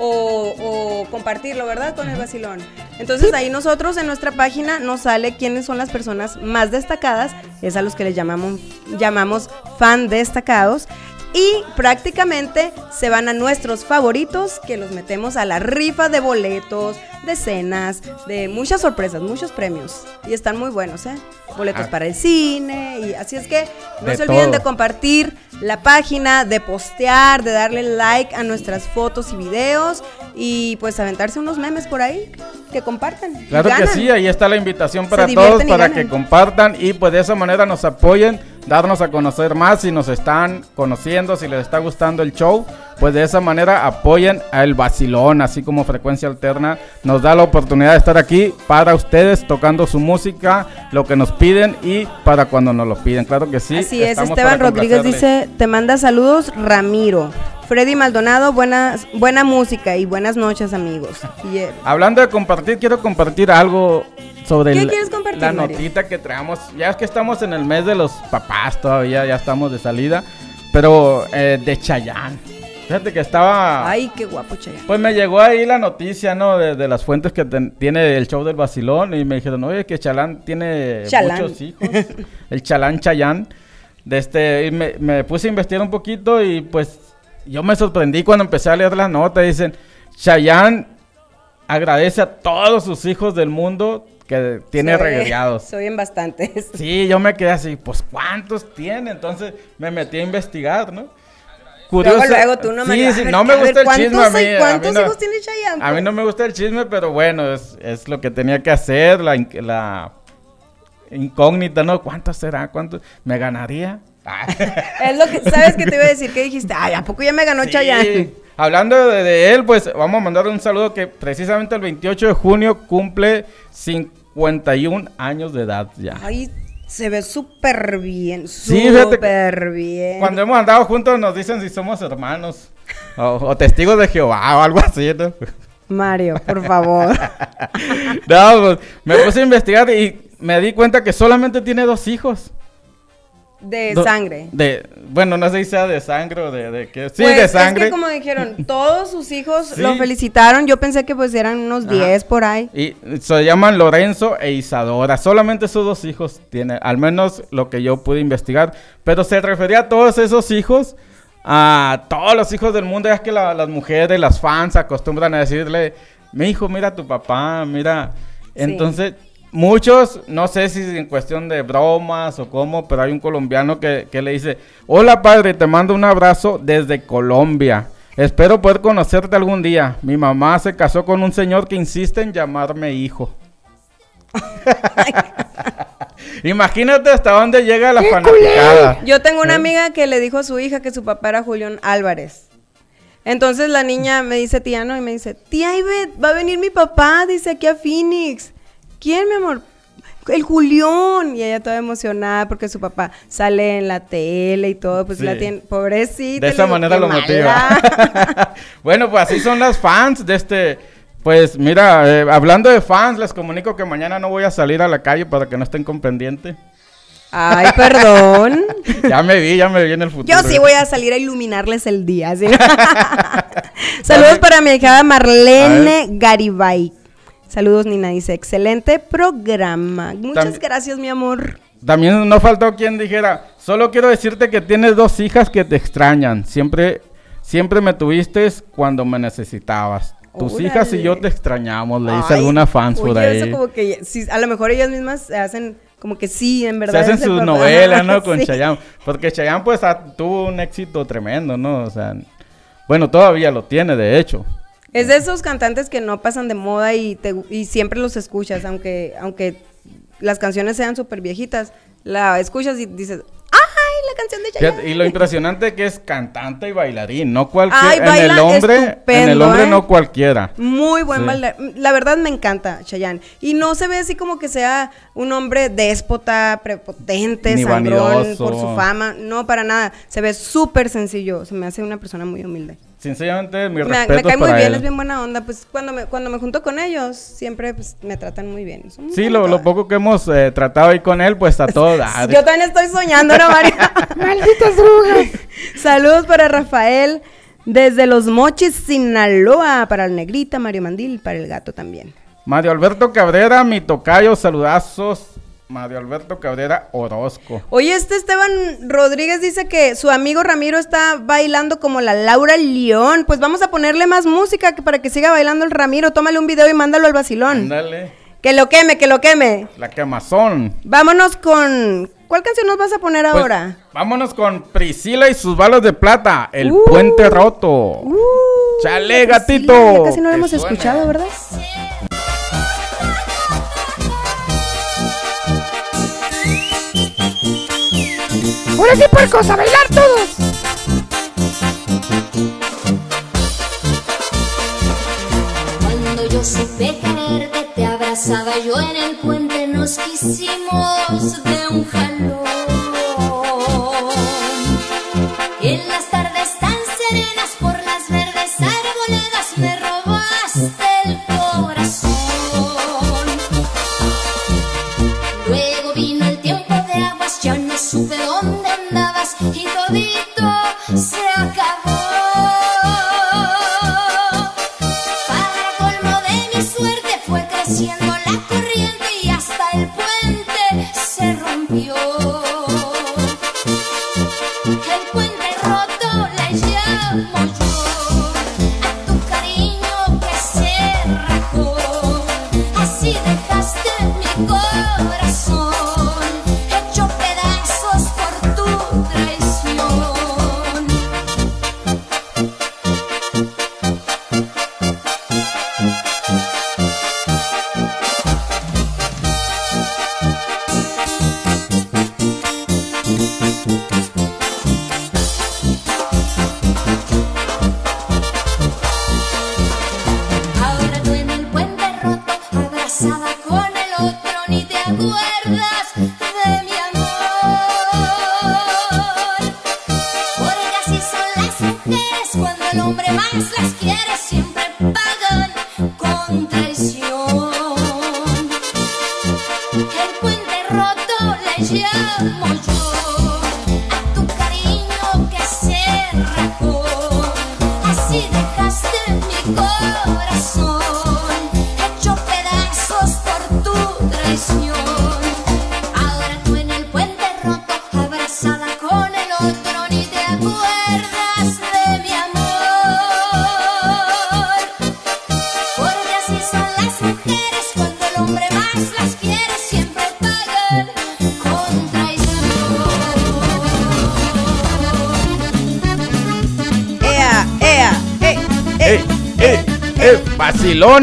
o, o compartirlo, ¿verdad? Con el Basilón. Entonces ahí nosotros en nuestra página nos sale quiénes son las personas más destacadas, es a los que les llamamos, llamamos fan destacados. Y prácticamente se van a nuestros favoritos que los metemos a la rifa de boletos, de cenas, de muchas sorpresas, muchos premios. Y están muy buenos, ¿eh? Boletos Ah. para el cine. Y así es que no De se olviden todo. de compartir la página, de postear, de darle like a nuestras fotos y videos. Y pues aventarse unos memes por ahí que compartan. Claro que sí, ahí está la invitación para todos, para ganan. que compartan y pues de esa manera nos apoyen, darnos a conocer más si nos están conociendo, si les está gustando el show, pues de esa manera apoyen al Basilón, así como Frecuencia Alterna nos da la oportunidad de estar aquí para ustedes tocando su música, lo que nos piden y para cuando nos lo piden, claro que sí. Así es, Esteban Rodríguez dice, te manda saludos Ramiro. Freddy Maldonado, buenas, buena música y buenas noches amigos. Hablando de compartir, quiero compartir algo sobre ¿Qué el- quieres compartir, la Mario? notita que traemos. Ya es que estamos en el mes de los papás todavía, ya estamos de salida, pero eh, de Chayán. Fíjate que estaba... Ay, qué guapo, Chayanne. Pues me llegó ahí la noticia, ¿no? De, de las fuentes que ten- tiene el show del Basilón y me dijeron, oye, que Chalán tiene Chalán. muchos hijos. el Chalán Chayán. De este, y me, me puse a investigar un poquito y pues yo me sorprendí cuando empecé a leer la nota. Dicen, Chayán agradece a todos sus hijos del mundo que tiene Soy- regateados. Soy en bastantes. Sí, yo me quedé así, pues ¿cuántos tiene? Entonces me metí a investigar, ¿no? Luego, luego tú no me sí, no me ver, gusta el ¿cuántos chisme a mí. a mí no- hijos tiene Chayanne, A mí no me gusta el chisme, pero bueno, es, es lo que tenía que hacer, la, in- la incógnita, ¿no? ¿Cuántos será? ¿Cuántos? ¿Me ganaría? Es lo que, ¿sabes qué te iba a decir? Que dijiste, ay, ¿a poco ya me ganó Sí. Chayanne? Hablando de, de él, pues vamos a mandar un saludo que precisamente el 28 de junio cumple 51 años de edad ya. Ay, se ve súper bien, Sí, súper bien. Cuando hemos andado juntos nos dicen si somos hermanos o, o testigos de Jehová o algo así, ¿no? Mario, por favor. No, pues, me puse a investigar y me di cuenta que solamente tiene dos hijos. De Do- sangre. De, bueno, no sé si sea de sangre o de, de qué. Sí, Pues, de sangre. Es que como dijeron, todos sus hijos Sí. lo felicitaron. Yo pensé que pues eran unos Ajá. 10 por ahí. Y se llaman Lorenzo e Isadora. Solamente esos dos hijos tiene, al menos lo que yo pude investigar. Pero se refería a todos esos hijos, a todos los hijos del mundo. Es que la- las mujeres, las fans acostumbran a decirle, mi hijo, mira a tu papá, mira. Entonces, muchos, no sé si en cuestión de bromas o cómo, pero hay un colombiano que, que le dice, hola padre, te mando un abrazo desde Colombia. Espero poder conocerte algún día. Mi mamá se casó con un señor que insiste en llamarme hijo. Imagínate hasta dónde llega la fanaticada. Yo tengo una ¿Eh? amiga que le dijo a su hija que su papá era Julián Álvarez. Entonces la niña me dice, tía, no, y me dice, tía Ivette, va a venir mi papá, dice aquí a Phoenix. ¿Quién, mi amor? El Julián. Y ella toda emocionada porque su papá sale en la tele y todo, pues Sí. la tiene, pobrecita. De esa digo, manera "Qué lo mala". motiva. bueno, pues así son las fans de este. Pues mira, eh, hablando de fans, les comunico que mañana no voy a salir a la calle para que no estén con pendiente. Ay, perdón. ya me vi, ya me vi en el futuro. Yo sí voy a salir a iluminarles el día. ¿sí? Saludos para mi hija Marlene Garibay. Saludos, Nina. Dice, excelente programa. Muchas También- gracias, mi amor. también no faltó quien dijera, solo quiero decirte que tienes dos hijas que te extrañan. Siempre, siempre me tuviste cuando me necesitabas. Tus hijas y yo Órale. te extrañamos, le dice Ay, alguna fans por ahí. Eso como que sí, a lo mejor ellas mismas se hacen como que sí, en Se verdad. hacen es el sus novelas, ¿no? Con sí. Chayanne. Porque Chayanne, pues, ha- tuvo un éxito tremendo, ¿no? O sea, bueno, todavía lo tiene, de hecho. Es de esos cantantes que no pasan de moda y, te, y siempre los escuchas, aunque, aunque las canciones sean súper viejitas. La escuchas y dices, ¡ay, la canción de Chayanne! Y lo impresionante que es cantante y bailarín, no cualquiera. En el hombre, en el hombre ¿eh? no cualquiera. Muy buen Sí. bailar. La verdad me encanta Chayanne. Y no se ve así como que sea un hombre déspota, prepotente, Ni sangrón vanidoso. por su fama. No, para nada. Se ve súper sencillo. Se me hace una persona muy humilde. Sinceramente, mi Me, me respeto cae muy bien, él. es bien buena onda. Pues cuando me, cuando me junto con ellos, siempre pues, me tratan muy bien. Muy Sí, lo, lo poco que hemos eh, tratado ahí con él, pues a todo dar. Yo también estoy soñando, ¿no, María? Malditas drogas. Saludos para Rafael desde Los Mochis, Sinaloa. Para el Negrita, Mario Mandil, para el gato también. Mario Alberto Cabrera, mi tocayo, saludazos. Mario Alberto Cabrera Orozco. Oye, este Esteban Rodríguez dice que su amigo Ramiro está bailando como la Laura León. Pues vamos a ponerle más música para que siga bailando el Ramiro. Tómale un video y mándalo al vacilón. Ándale, Que lo queme, que lo queme. la quemazón. Vámonos con... ¿Cuál canción nos vas a poner Pues, ahora? vámonos con Priscila y sus balas de plata, el Uh. puente roto. Uh, Chale, Priscila, gatito. ya Casi no lo hemos escuchado, ¿verdad? Ahora sí, puercos, a bailar todos. Cuando yo supe quererte, te abrazaba yo en el puente, nos quisimos de un jalón.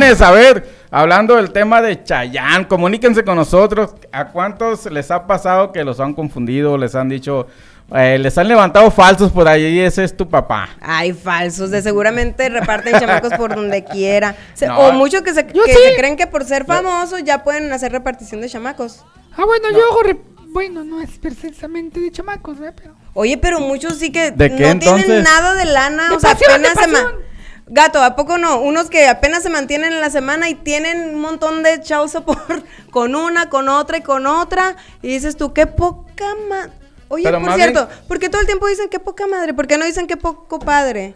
A ver, hablando del tema de Chayán, comuníquense con nosotros. ¿A cuántos les ha pasado que los han confundido, les han dicho, eh, les han levantado falsos por ahí y ese es tu papá? Ay, falsos, de seguramente reparten chamacos por donde quiera. Se- No. O muchos que, se, que sí. se creen que por ser famosos ya pueden hacer repartición de chamacos. Ah, bueno, yo hago. Bueno, no es precisamente de chamacos. Pero. Oye, pero muchos sí que ¿De no qué, entonces? tienen nada de lana, De o sea, pasión, de apenas se ma-. Gato, ¿a poco no? Unos que apenas se mantienen en la semana y tienen un montón de chau por con una, con otra y con otra. Y dices tú, qué poca madre. Oye, Pero por cierto, bien- ¿por qué todo el tiempo dicen qué poca madre? ¿Por qué no dicen qué poco padre?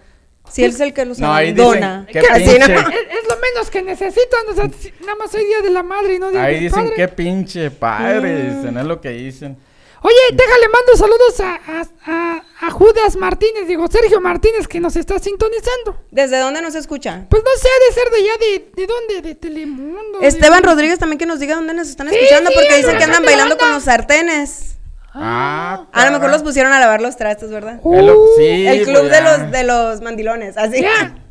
Si él es el que los No, abandona. dicen, qué Así, ¿no? pinche- Es, es lo menos que necesitan. O sea, si- nada más soy día de la madre y no día Ahí dicen padre. qué pinche padre, Mm. dicen, es lo que dicen. Oye, déjale, mando saludos a, a, a- a Judas Martínez, digo, Sergio Martínez, que nos está sintonizando. ¿Desde dónde nos escucha? Pues no sé, ha de ser de allá, de, ¿de dónde? De Telemundo. de- Esteban Rodríguez también que nos diga dónde nos están Sí, escuchando sí, porque el dicen que andan de bailando con los sartenes. Ah, A lo mejor los pusieron a lavar los trastes, ¿verdad? Uh, sí, El club pues de ya. los de los mandilones, así. Ya.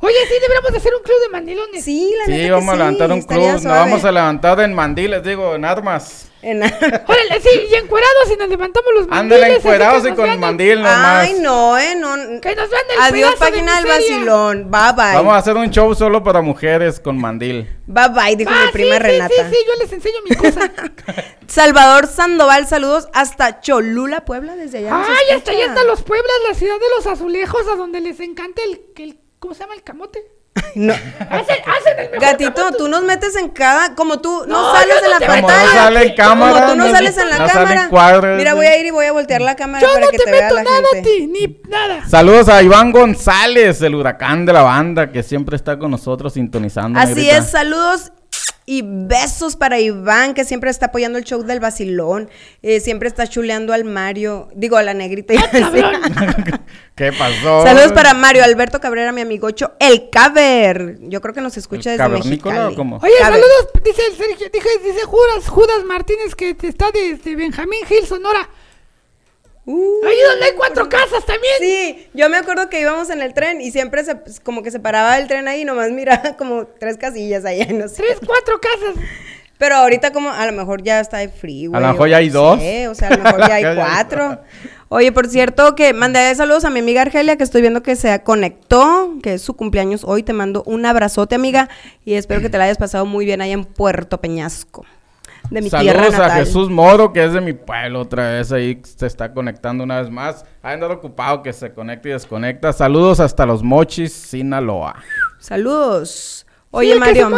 Oye, sí, deberíamos de hacer un club de mandilones. Sí, la neta Sí, que vamos a sí, levantar un club, nos vamos a levantar en mandiles, digo, en armas. En- Órale, sí, y encuerados y nos levantamos los mandiles. Ándale encuerados y con el- mandil nomás. Ay, no, eh, no. Que nos vean el Adiós, página del vacilón. Bye bye. Vamos a hacer un show solo para mujeres con mandil. Bye bye, dijo Ah, mi prima sí, Renata. Sí, sí, sí, yo les enseño mi cosa. Salvador Sandoval, saludos hasta Cholula, Puebla, desde allá. Ay, hasta allá hasta los Pueblas, la ciudad de los azulejos, a donde les encanta el, el ¿cómo se llama? El camote. No. Hacen, hacen el mejor Gatito, camote. tú nos metes en cada. Como tú no, No, sales en la te Como no pantalla. sale en cámara. Como tú no sales en la no sale en cámara. cuadros, Mira, voy a ir y voy a voltear la cámara Yo para no que te te vea meto la nada a ti, ni nada. Saludos a Iván González, el huracán de la banda, que siempre está con nosotros sintonizando. Así negrita. es, saludos y besos para Iván, que siempre está apoyando el show del vacilón. eh, siempre está chuleando al Mario, digo a la negrita. ¿Qué pasó? Saludos para Mario Alberto Cabrera, mi amigocho, el Caber. Yo creo que nos escucha ¿El desde cavernícola Mexicali. o cómo? Oye, Caber. saludos, dice el Sergio, dije, dice Judas, Judas Martínez que te está desde Benjamín Hill, Sonora. Uh, Ahí donde hay cuatro casas también. Sí, yo me acuerdo que íbamos en el tren y siempre se, como que se paraba el tren ahí y nomás miraba como tres casillas allá, no sé. Tres, cuatro casas. Pero ahorita como a lo mejor ya está de free, A lo mejor ya hay no dos. sé, o sea, a lo mejor ya hay Ya hay cuatro. Oye, por cierto, que mandé saludos a mi amiga Argelia, que estoy viendo que se conectó, que es su cumpleaños hoy. Te mando un abrazote, amiga, y espero que te la hayas pasado muy bien allá en Puerto Peñasco, de mi tierra Saludos a. Jesús Moro, que es de mi pueblo otra vez. Ahí se está conectando una vez más. Ha andado ocupado que se conecta y desconecta. Saludos hasta los Mochis, Sinaloa. Saludos. Sí, Oye, se Mario.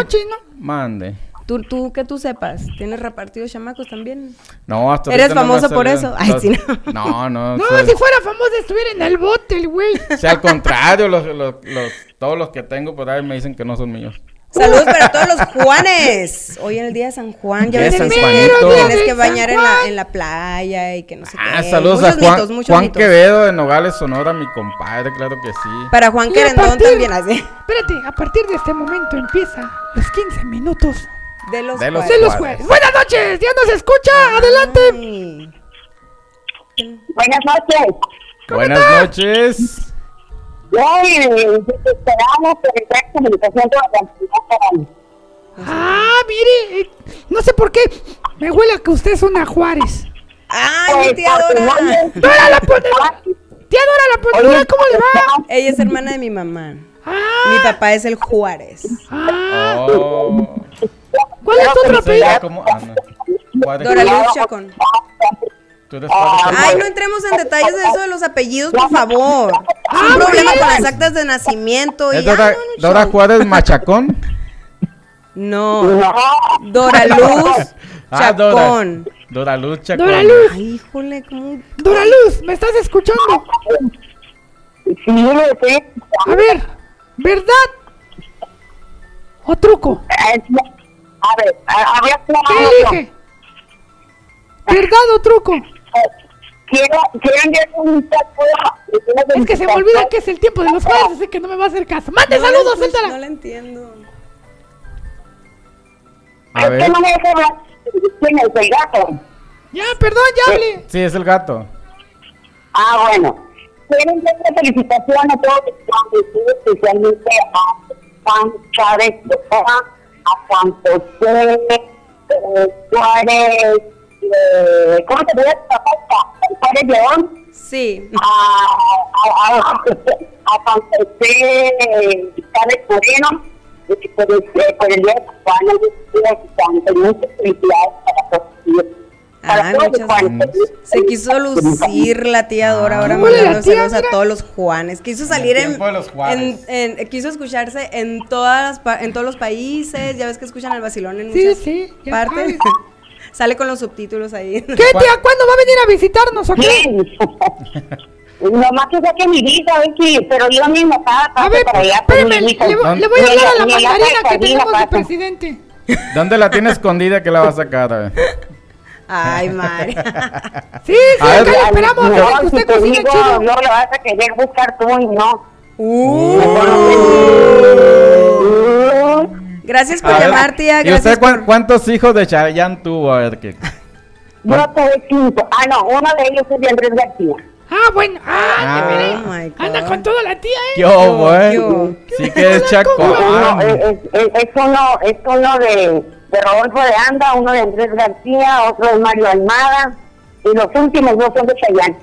Mande. tú, tú que tú sepas, ¿tienes repartidos chamacos también? No, hasta ¿Eres no famoso por eso? Ay, sí, no. No, no. No, soy- si fuera famoso estuviera en el bote el güey. o sea, al contrario, los, los, los- todos los que tengo por ahí me dicen que no son míos. Saludos para todos los Juanes. Hoy en el día de San Juan, ya ves San tienes- Juanito. tienes Día que bañar en la, en la playa y que no sé Ah, qué. saludos a Muchos Juan, mitos, muchos Juan mitos. Quevedo de Nogales, Sonora, mi compadre, claro que sí. Para Juan Y a Querendón partir- también así. Espérate, a partir de este momento empieza los 15 minutos De los, De los Juárez. de los Juárez. jueves. Buenas noches, ya nos escucha, adelante. Ay. Buenas noches. Buenas noches. Hoy esperamos que entrar en comunicación con la cantidad Ah, mire, eh, no sé por qué, me huele a que usted es una Juárez. Ay, mi tía Dora. Dora la pondera. Tía Dora la pondera, ¿cómo le va? Ella es hermana de mi mamá. Ah, Mi papá es el Juárez. ah, Oh. ¿cuál es tu otro apellido? Ah. Dora Luz Chacón. ¿Tú eres Juárez? Ay, no entremos en detalles de eso de los apellidos, por favor. Es Ah, un problema con las actas de nacimiento. Y, ¿Es ay, Dora, no, no, Dora show. Juárez Machacón? No, Dora Luz Ah, Dora. Chacón. Dora Luz Chacón. Dora Luz, Ay, híjole, ¿cómo? Dora Luz, ¿me estás escuchando? A ver, ¿verdad? ¿O truco? A ver, a- había ¿Qué elige? ¿Verdad o truco? Quiero, quiero. Es que se me olvida que es el tiempo de los jueves, así que no me va a hacer caso. ¡Mande No saludos, le- No la entiendo. A Es que ver. no me deja hablar. ¿Quién es el gato? Ya, perdón, ya hable. Sí, es el gato. Ah, bueno. Quiero enviar una felicitación a todos los especialmente a Juan Chávez de Oja, a Juan José eh, Suárez, eh, ¿cómo se llama? Juárez León, Sí. a, a, a, a Juan José Chávez Moreno, y por el, por el día de San Juan, que muchas felicidades para todos Juanes. Se quiso lucir la tía Dora ahora mandando saludos a todos los Juanes. Quiso salir en, en- en- quiso escucharse en todas en todos los países. Ya ves que escuchan el vacilón en Sí, muchas sí, partes. Sale con los subtítulos ahí. ¿Qué, tía? ¿Cuándo va a venir a visitarnos o qué? Bien. Nomás que saque mi visa, a ver si, pero yo mismo cada paso para allá por mi Espérame, visa. le, vo- le voy a hablar a la mandarina que tenemos de presidente. ¿Dónde la tiene escondida que la va a sacar? A ver. Ay, Mari. Sí, sí, A ver, acá le esperamos. No, dile que si usted te cocina digo, chido. no lo vas a querer buscar tú y no. Gracias por A ver, llamar, tía. ¿Y Gracias usted cuán- por... cuántos hijos de Chayanne tuvo? A ver, ¿qué? Yo tuve cinco. Ah, no, uno de ellos es de Andrés García. Ah, bueno. Ah, Ah. mire, Oh God. Anda con toda la tía, ¿eh? ¿Qué hubo, eh? yo. Sí que es Chaco. Es, es, es uno, es uno de, de Rodolfo de Anda, uno de Andrés García, otro de Mario Almada, y los últimos dos son de Chayanne.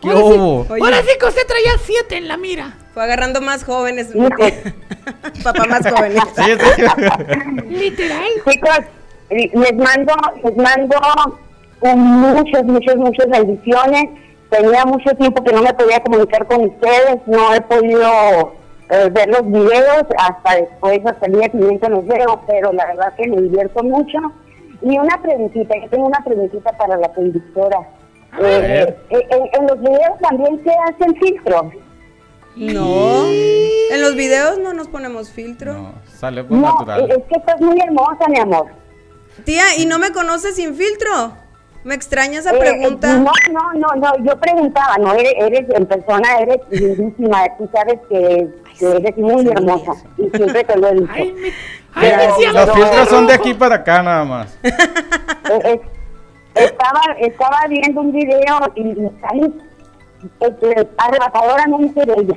¿Qué hubo? Oye, Ahora sí que usted traía siete en la mira. Fue agarrando más jóvenes. Papá más jóvenes. Sí, sí. Literal. Chicos, les mando, les mando con muchas, muchas, muchas bendiciones. Tenía mucho tiempo que no me podía comunicar con ustedes, no he podido eh, ver los videos, hasta después, hasta el día siguiente los veo, pero la verdad que me divierto mucho. Y una preguntita, yo tengo una preguntita para la conductora. Eh, eh, en, en los videos también se hacen filtros. No. En los videos no nos ponemos filtro. No, sale por No, natural. es que estás muy hermosa, mi amor. Tía, ¿y no me conoces sin filtro? Me extraña esa Eh, pregunta. eh, no, no, no, no, yo preguntaba, no, eres, eres en persona, eres lindísima, tú sabes que, que eres muy hermosa y siempre te lo he dicho. Ay, me, ay, Pero- me decía Los filtros son de aquí para acá nada más. Eh, eh, estaba, estaba viendo un video y y eh, arrebatadoramente bella.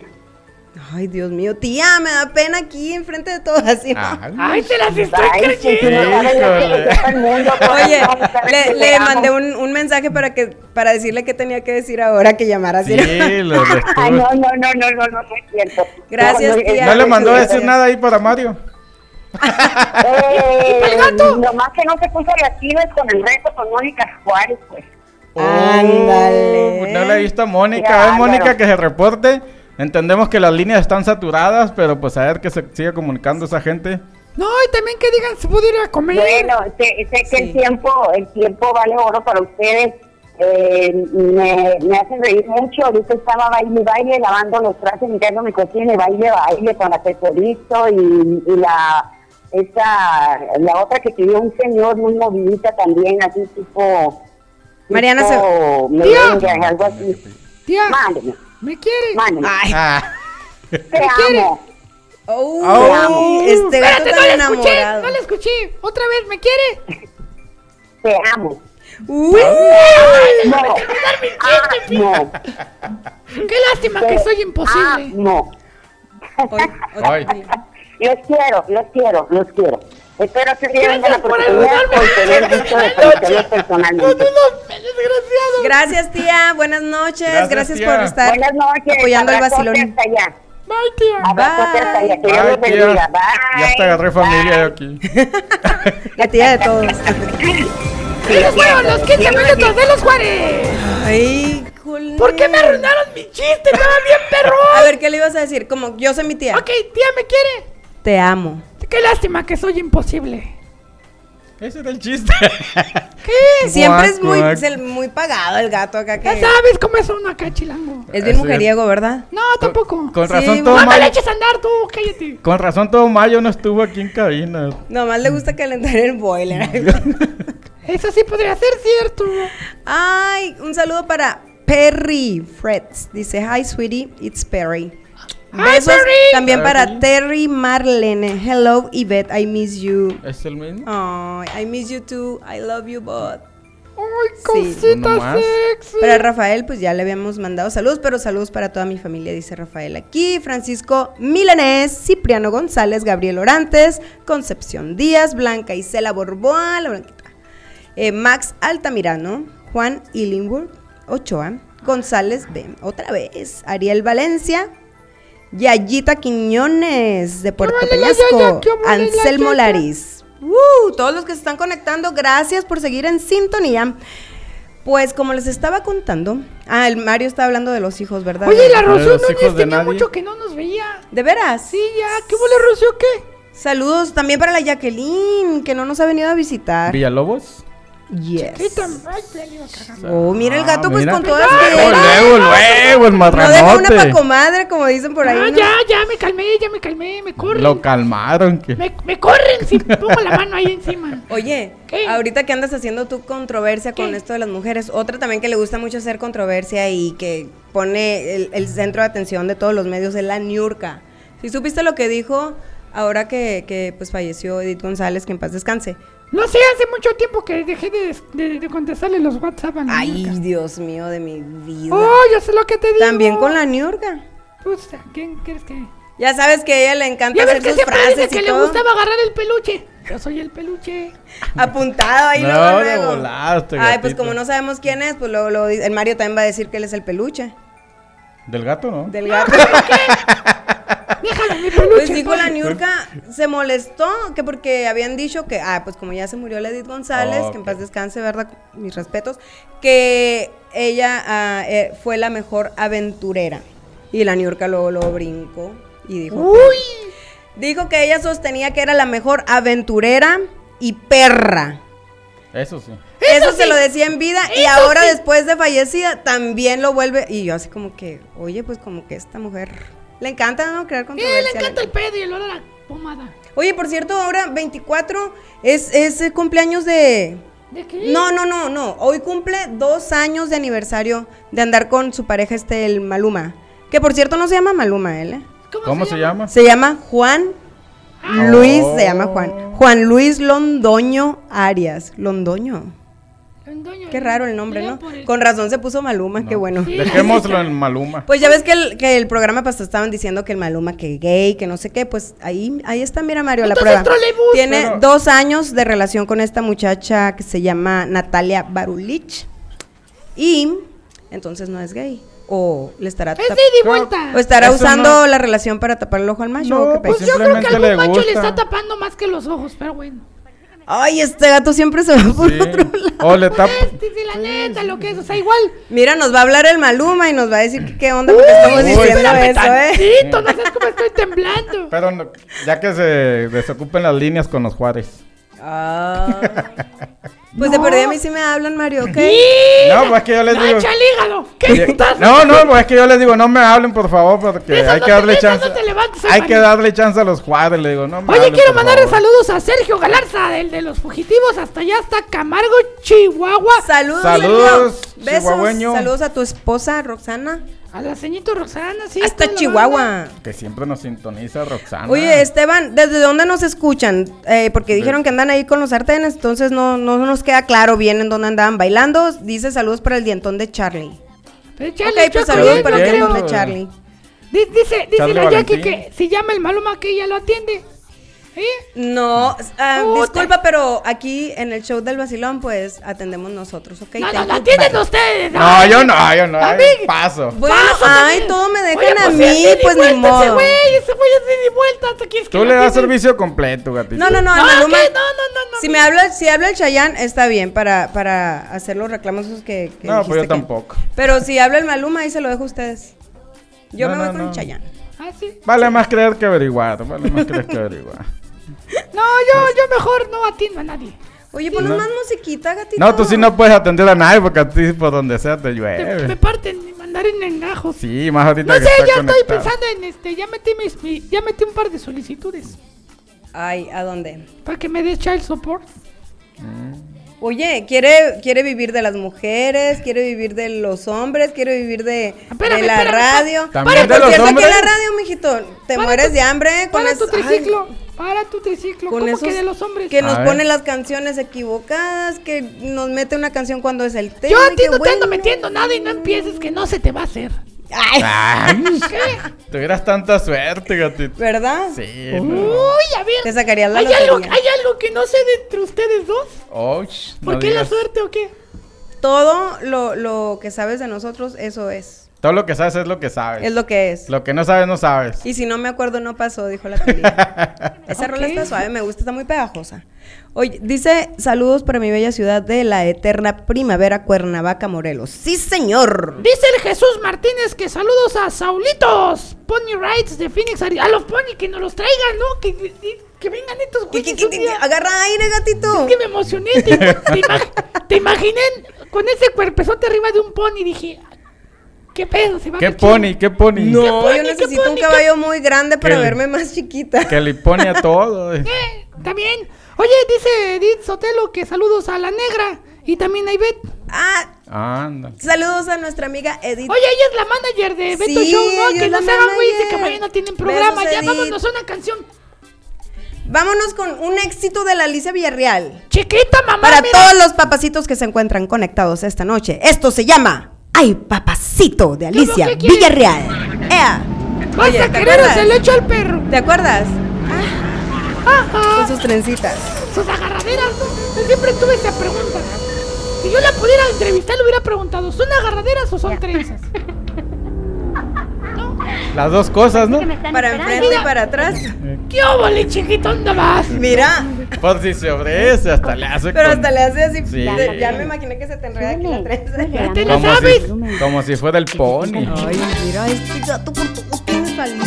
Ay, Dios mío, tía, me da pena aquí enfrente de todos así. Ah, Ay, se las estoy Ay, sí, creyendo. sí, lo que Oye, que le, te mandé un, un mensaje para que para decirle qué tenía que decir ahora que llamara así. Sí, los Ay, no, no, no, no, no, no, no es cierto. Gracias, No, no, tía. ¿No le mandó a eh, decir nada ahí para Mario? Eh, nomás que no se puso las chives con el reto con Mónica Juárez, pues. Ándale. Uh, no le he visto a Mónica. A. Mónica, que se reporte. Entendemos que las líneas están saturadas, pero pues a ver que se siga comunicando esa gente. No, y también que digan si puedo ir a comer. Bueno, sé, sé que el tiempo, el tiempo vale oro para ustedes. Eh, me, me hacen reír mucho. Ahorita estaba baile y baile, lavando los trastes, limpiando mi cocina y baile, baile con la tesorito y, y la esa la otra que pidió un señor muy movidita también, así tipo. Mariana tipo merengue, algo así. Tía, Mándeme, ¿me quiere? mándeme. Ay. Ah, Te quiere? amo. Oh, Oh. este gato Espérate, no le escuché, enamorado. no le escuché. Otra vez, ¿me quiere? Te amo. Uy. No. Amo. Qué lástima que soy imposible. Amo. ay. Los quiero, los quiero, los quiero. Espero que tengan la Gracias por oportunidad ayudarme. por tener el gusto de conocerlos personalmente. Desgraciado. Gracias, tía. Buenas noches. Gracias, Gracias, tía. por estar Buenas noches. apoyando abrazote vacilón. hasta allá. Bye, tía. Abrazote hasta allá. Que Dios Ay, los tía. bendiga. Bye. Ya hasta agarré familia aquí. La tía de todos. Fueron los 15 minutos de los Juárez. Ay. ¿Por qué me arruinaron mi chiste? Estaba bien perro. A ver, ¿qué le ibas a decir? Como yo soy mi tía. Ok, tía, ¿me quiere? Te amo. Qué lástima que soy imposible. Ese era el chiste. ¿Qué? Siempre es muy, Guac, es el- muy pagado el gato acá que Ya sabes cómo es uno acá, chilango. es bien mujeriego, ¿verdad? No, tampoco. Con razón todo No me le mayo. eches a andar tú, cállate. Con razón todo mayo no estuvo aquí en cabina. Nomás le gusta calentar el boiler. Eso sí podría ser cierto. Ay, un saludo para Perry Freds. Dice, hi sweetie, it's Perry. Besos también para. Terry Marlene. Hello, Yvette, I miss you. ¿Es el mismo? I miss you too. I love you both. Ay, Sí. cosita más. sexy. Para Rafael, pues ya le habíamos mandado saludos, pero saludos para toda mi familia, dice Rafael aquí. Francisco Milanés, Cipriano González, Gabriel Orantes, Concepción Díaz, Blanca Isela Borboa, la Blanquita. eh, Max Altamirano, Juan Illingworth, Ochoa, González B, otra vez, Ariel Valencia, Yayita Quiñones de Puerto Peñasco, Anselmo Yaya? Laris. Uh, todos los que se están conectando, gracias por seguir en sintonía. Pues como les estaba contando, ah, el Mario está hablando de los hijos, ¿verdad? Oye, la Rocío de tenía nadie. mucho que no nos veía. ¿De veras? Sí, ya. ¿Qué huele, Rocío? ¿Qué? Saludos también para la Jacqueline, que no nos ha venido a visitar. ¿Villalobos? Yes. Oh, mira el Ah, gato pues mira. con todas Luego, que... luego, luego, el No deja una pa' comadre, como dicen por ahí. Ah, ¿no? ya, ya me calmé, ya me calmé, me corren. Lo calmaron. Que... Me, me corren si pongo la mano ahí encima. Oye, ¿Qué? ahorita que andas haciendo tu controversia con esto de las mujeres, otra también que le gusta mucho hacer controversia y que pone el, el centro de atención de todos los medios es la Niurka. Si supiste lo que dijo ahora que, que, pues falleció Edith González, que en paz descanse. No sé, hace mucho tiempo que dejé de, de- de contestarle los WhatsApp a la Ay, Niurka. Dios mío de mi vida. Oh, yo sé lo que te digo. También con la Niurka. Pues, ¿a ¿quién quieres que...? Ya sabes que a ella le encanta Ya hacer sus siempre dice frases que y le todo. gustaba agarrar el peluche. Yo soy el peluche. Apuntado ahí No, luego, de luego. volaste, Ay, pues como no sabemos quién es, pues luego, luego el Mario también va a decir que él es el peluche Del gato, ¿no? del gato. Déjame mi peluche. Pues dijo la Niurka, se molestó que porque habían dicho que, ah, pues como ya se murió la Edith González, Oh, que en paz descanse, ¿verdad? Mis respetos, que ella ah, eh, fue la mejor aventurera. Y la Niurka luego lo brincó y dijo, Uy. dijo que ella sostenía que era la mejor aventurera y perra. Eso sí. Eso, se sí. lo decía en vida y ahora sí. después de fallecida también lo vuelve. Y yo así como que, oye, pues como que esta mujer le encanta, ¿no? Crear Eh, controversia. le encanta el pedo y el olor a pomada. Oye, por cierto, ahora 24 es, es el cumpleaños de... ¿De qué? No, no, no, no. Hoy cumple dos años de aniversario de andar con su pareja, este, el Maluma. Que por cierto no se llama Maluma, él, ¿eh? ¿Cómo se llama? Se llama Juan Ah. Luis, Oh. se llama Juan. Juan Luis Londoño Arias. Londoño. Qué raro el nombre, ¿no? el- Con razón se puso Maluma, qué bueno. Sí. Dejémoslo en Maluma. Pues ya ves que el, que el programa pasado estaban diciendo que el Maluma que gay, que no sé qué, pues ahí, ahí está, mira Mario, la prueba. Tiene Pero- dos años de relación con esta muchacha que se llama Natalia Barulich. Y entonces no es gay. O le estará Es tap- de vuelta. o estará Eso usando no- la relación para tapar el ojo al macho. No, ¿o qué pues pex? Yo creo que algún le macho le está tapando más que los ojos, pero bueno. Ay, este gato siempre se va por Sí. otro lado. O le tapa. Este, sí, la neta, lo que es, o sea, igual. Mira, nos va a hablar el Maluma y nos va a decir que qué onda porque estamos uy, diciendo eso, ¿eh? tantito, no sabes cómo estoy temblando. Pero no- ya que se desocupen las líneas con los Juárez. Ah. Pues de perdida a mí sí me hablan, Mario, ¿ok? ¡Y! No, pues es que yo les digo. ¡Mancha el hígado! ¿Qué estás? No, no, pues es que yo les digo, no me hablen, por favor, porque hay no que darle chance. no te levantes, hay hermano. que darle chance a los Juárez, le digo, no me Oye, hablen, quiero mandarle saludos a Sergio Galarza, del de los fugitivos, hasta allá, hasta Camargo, Chihuahua. Saludos, Saludos. Besos. Saludos a tu esposa, Roxana. A la ceñito Roxana, sí. Hasta la Chihuahua. banda. Que siempre nos sintoniza Roxana. Oye, Esteban, ¿desde dónde nos escuchan? Eh, porque dijeron que andan ahí con los sartenes, entonces no, no nos queda claro bien en dónde andaban bailando. Dice saludos para el dientón de Charlie. Pero Charlie, ok, pues saludos bien, para el dientón de Charlie. Di- Dice, dice Charlie la Jackie que si llama el Maluma que ella lo atiende. ¿Eh? No, ah, disculpa, pero aquí en el show del vacilón, pues atendemos nosotros, ¿ok? No, no, you, atienden ustedes. No, Ay, yo no, yo no. Ay, mí- paso. Bueno, Paso ay, también. todo me dejan Oye, a pues, mí, pues ni modo. Ese güey, ese güey es y vuelta. ¿hasta quieres que Tú le das servicio completo, gatito. No, no, no, No, Maluma. no, no, no, no. Si me habla, si habla el Chayán, está bien para, para hacer los reclamos esos que, que No, pues yo que- tampoco. Pero si habla el Maluma, ahí se lo dejo a ustedes. Yo No, me voy no, con no. el Chayán. Ah, sí. Vale más creer que averiguar. Vale más creer que averiguar. No, yo, yo mejor no atiendo a nadie. Oye, ponos No. más musiquita, gatito. No, tú sí no puedes atender a nadie porque a ti por donde sea te Te- me llueve. parten y mandar en engajos. Sí, más ahorita No que sé, está ya estoy conectado. pensando en este, ya metí mis, mi- ya metí un par de solicitudes Ay, ¿a dónde? para que me des child support. Oye, ¿quiere, quiere vivir de las mujeres, quiere vivir de los hombres, quiere vivir de, Espérame, de la espérame, radio. ¿También Por de los cierto, aquí en hombres? la radio, mijito, te Para mueres tu- de hambre con Para es- tu ay, triciclo, para tu triciclo, con ¿cómo esos que de los hombres? que nos pone las canciones equivocadas, que nos mete una canción cuando es el tema. Yo a ti que no te ando bueno. metiendo nada y no empieces que no se te va a hacer. Ay, Ay, ¿Qué? tuvieras tanta suerte, gatito. ¿verdad? Sí. no. Uy, a ver. Te sacarías la ¿Hay algo. ¿Hay algo que no sé de entre ustedes dos? Oh, sh, ¿Por no qué la suerte o qué? Todo lo, lo que sabes de nosotros, eso es. Todo lo que sabes es lo que sabes. Es lo que es. Lo que no sabes, no sabes. Y si no me acuerdo, no pasó, dijo la teoría. Esa Ok. rola está suave, me gusta, está muy pegajosa. Oye, dice, saludos para mi bella ciudad de la eterna primavera, Cuernavaca, Morelos. ¡Sí, señor! Dice el Jesús Martínez que saludos a Saulitos, Pony Rides de Phoenix, Ari- a los Pony que nos los traigan, ¿no? Que, que, que vengan estos ¿Qué, qué, güeyes? Agarra aire, gatito. Es que me emocioné, te, te imag- te imaginé con ese cuerpezote arriba de un pony. Dije, ¿qué pedo? Se va a ¿Qué pony? ¿Qué pony? No, pony, yo necesito un caballo muy grande para verme más chiquita. Que le pone a todo. eh. Eh, también. Oye, dice Edith Sotelo que saludos a la negra y también a Ivette. Ah, Anda. saludos a nuestra amiga Edith. Oye, ella es la manager de Beto Sí, Show, ¿no? Que no se hagan güey, dice que mañana tienen programa. Besos, ya Edith. vámonos a una canción. Vámonos con un éxito de la Alicia Villarreal. Chiquita, mamá. Para mira. todos los papacitos que se encuentran conectados esta noche. Esto se llama Ay Papacito de Alicia? Villarreal. Ea. Vas Oye, a ¿te querer o acuerdas? se le echo al perro. ¿Te acuerdas? Ajá. Con sus trencitas. Sus agarraderas, ¿no? Siempre tuve esa pregunta. Si yo la pudiera entrevistar, le hubiera preguntado, ¿son agarraderas o son trenzas? Las dos cosas, ¿no? Para enfrente y para atrás. ¿Qué óvole, chiquito? ¿Dónde vas? Mira. Por si se ofrece, hasta le hace. Pero con- hasta le hace así. Sí. te- Ya me imaginé que se te enreda aquí la trenza. Ya te lo Como sabes. si, como si fuera el pony. Ay, mira, este gato por todo tiene salida.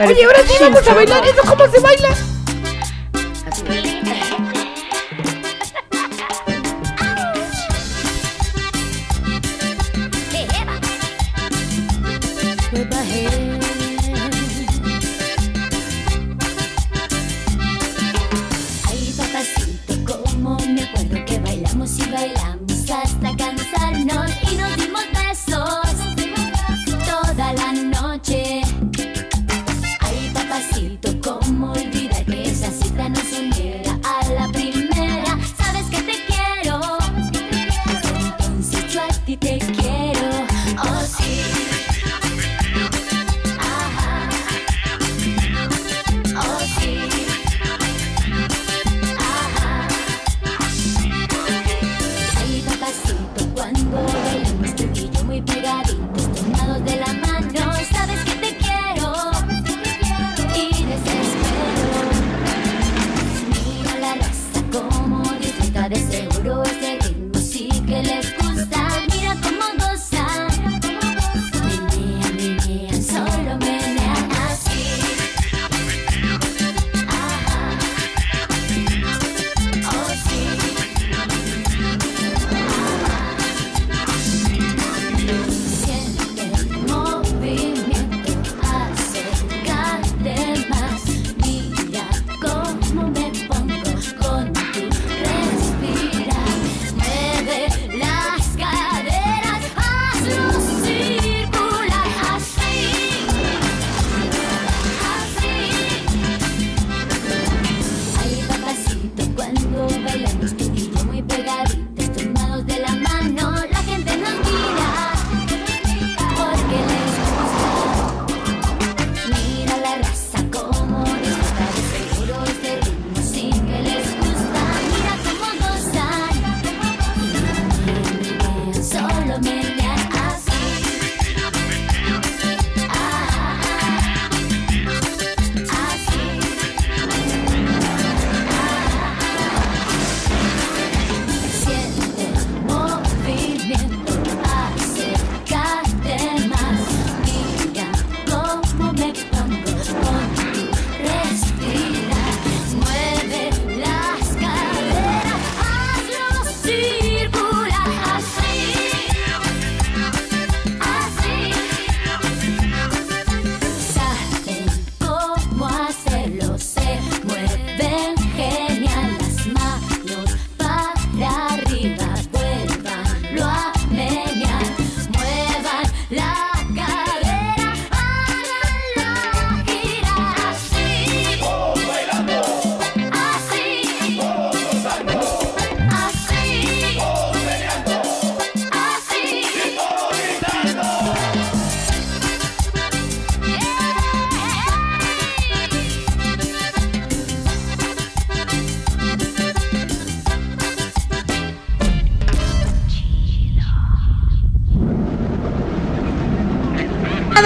Oye, ahora sí vamos a bailar. ¿Eso cómo se baila? Ay,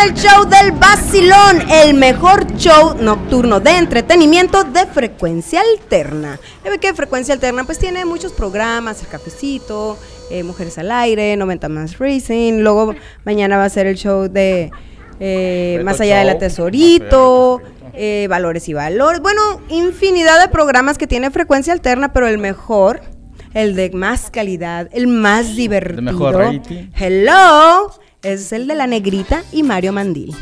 del show del Basilón, el mejor show nocturno de entretenimiento de frecuencia alterna. Que frecuencia alterna pues tiene muchos programas, el cafecito, eh, Mujeres al Aire, 90 más Racing, luego mañana va a ser el show de eh, Más allá de la Show, Tesorito, eh, Valores y Valores, bueno, infinidad de programas que tiene frecuencia alterna, pero el mejor el de más calidad, el más divertido. mejor rating. Hello, es el de la negrita y Mario Mandil.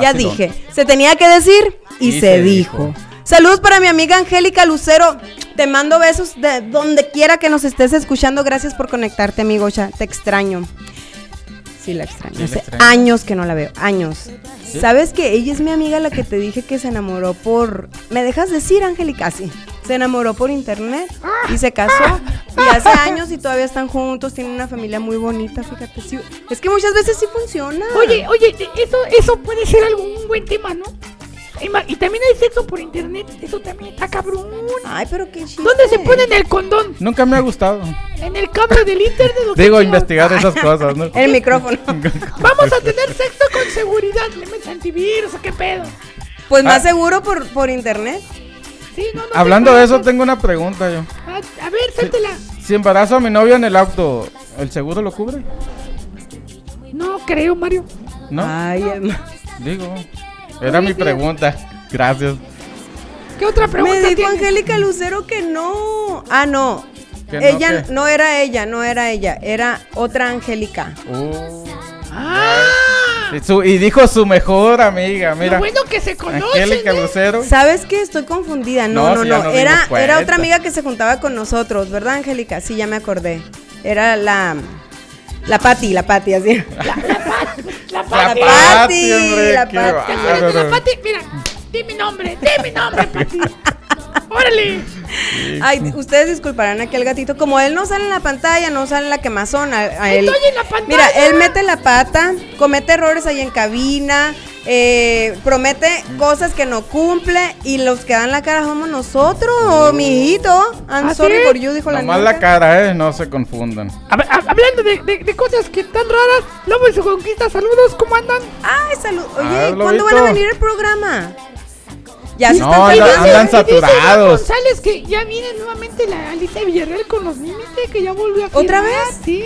Ya dije, se tenía que decir y, Y se, se dijo. dijo. Saludos para mi amiga Angélica Lucero. Te mando besos de donde quiera que nos estés escuchando. Gracias por conectarte, amigo. Ya te extraño. Sí, la extraño. Sí, Hace extraño. años que no la veo. Años. ¿Sí? ¿Sabes que ella es mi amiga la que te dije que se enamoró por. ¿Me dejas decir, Angélica? Sí. Se enamoró por internet y se casó. Y hace años y todavía están juntos. Tienen una familia muy bonita, fíjate. sí. Es que muchas veces sí funciona. Oye, oye, eso, eso puede ser algún buen tema, ¿no? Y también hay sexo por internet, eso también está cabrón. Ay, pero qué chiste. ¿Dónde se ponen el condón? Nunca me ha gustado. ¿En el cable del internet? Digo, investigar esas cosas, ¿no? El micrófono. Vamos a tener sexo con seguridad. ¿Le metes antivirus o qué pedo? Pues más Ah. seguro por, por internet. Sí, no, no. Hablando de eso, tengo una pregunta yo. A, a ver, suéltela. Si embarazo a mi novia en el auto, ¿el seguro lo cubre? No creo, Mario. ¿No? Ay, em- Digo, era mi pregunta. Gracias. ¿Qué otra pregunta me dijo? Angélica Lucero que no. Ah, no. ¿Que no ella qué? no era ella, no era ella, era otra Angélica. Uh, Ah, y, su- y dijo su mejor amiga, mira. lo bueno que se conocen, Angélica ¿eh? Lucero. ¿Sabes qué? Estoy confundida. No, No, no, era, era otra amiga que se juntaba con nosotros, ¿verdad, Angélica? Sí, ya me acordé. Era la. La Pati, la Pati, así. La La Pati. Pati, hombre, la Pati. ¿Te acuerdas de la. Pati? Mira, di mi nombre, di mi nombre, Pati. Órale. Ay, ustedes disculparán aquí al gatito. Como él no sale en la pantalla, no sale en la quemazón. A, a él. Estoy en la pantalla. Mira, él mete la pata, comete errores ahí en cabina, eh, promete cosas que no cumple y los que dan la cara somos nosotros, mijito. I'm ¿Ah, sorry sí? for you, dijo la niña. la cara, eh, no se confundan. Hablando de, de- de cosas que están raras, Lobo y su conquista, saludos, ¿cómo andan? Ay, salud. Oye, ¿cuándo van a venir el programa? Ya se No, están andan- andan dice saturados. González que ya viene nuevamente la Alicia Villarreal con los límites, que ya volvió a firmar. ¿Otra vez? Sí.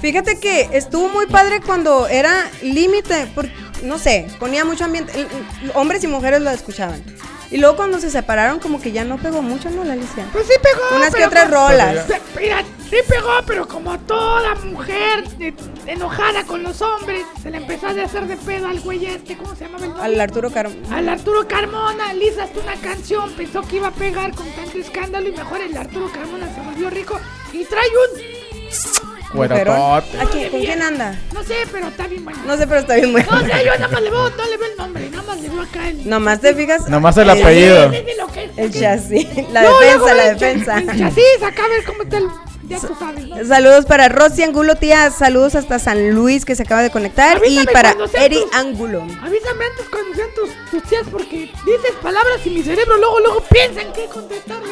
Fíjate que estuvo muy padre cuando era límite, porque, no sé, ponía mucho ambiente. Hombres y mujeres lo escuchaban. Y luego cuando se separaron, como que ya no pegó mucho, ¿no, la Alicia? Pues sí pegó. Unas que otras rolas. Mira, sí pegó, pero como toda mujer eh, enojada con los hombres, se le empezó a hacer de pedo al güey este, ¿cómo se llamaba el nombre? Al Arturo Caro. Al Arturo Carmona, Lisa hasta una canción, pensó que iba a pegar con tanto escándalo y mejor el Arturo Carmona se volvió rico y trae un... Cuerotote. ¿A quién- ¿Con quién anda? No sé, pero está bien bueno. No sé, pero está bien bueno. No sé, yo nada más le veo, no le veo el nombre, nada más le veo acá el... Nomás te fijas. Nomás el eh, apellido. El chasis. La No, defensa, la el defensa. El chasis, acá a ver cómo está el... Ya tú sabes, ¿no? Saludos para Rosy Angulo, tía. Saludos hasta San Luis que se acaba de conectar. Avísame y para Eri Angulo. Avísame antes cuando sean tus, tus tías porque dices palabras y mi cerebro luego, luego piensa en qué contestarle.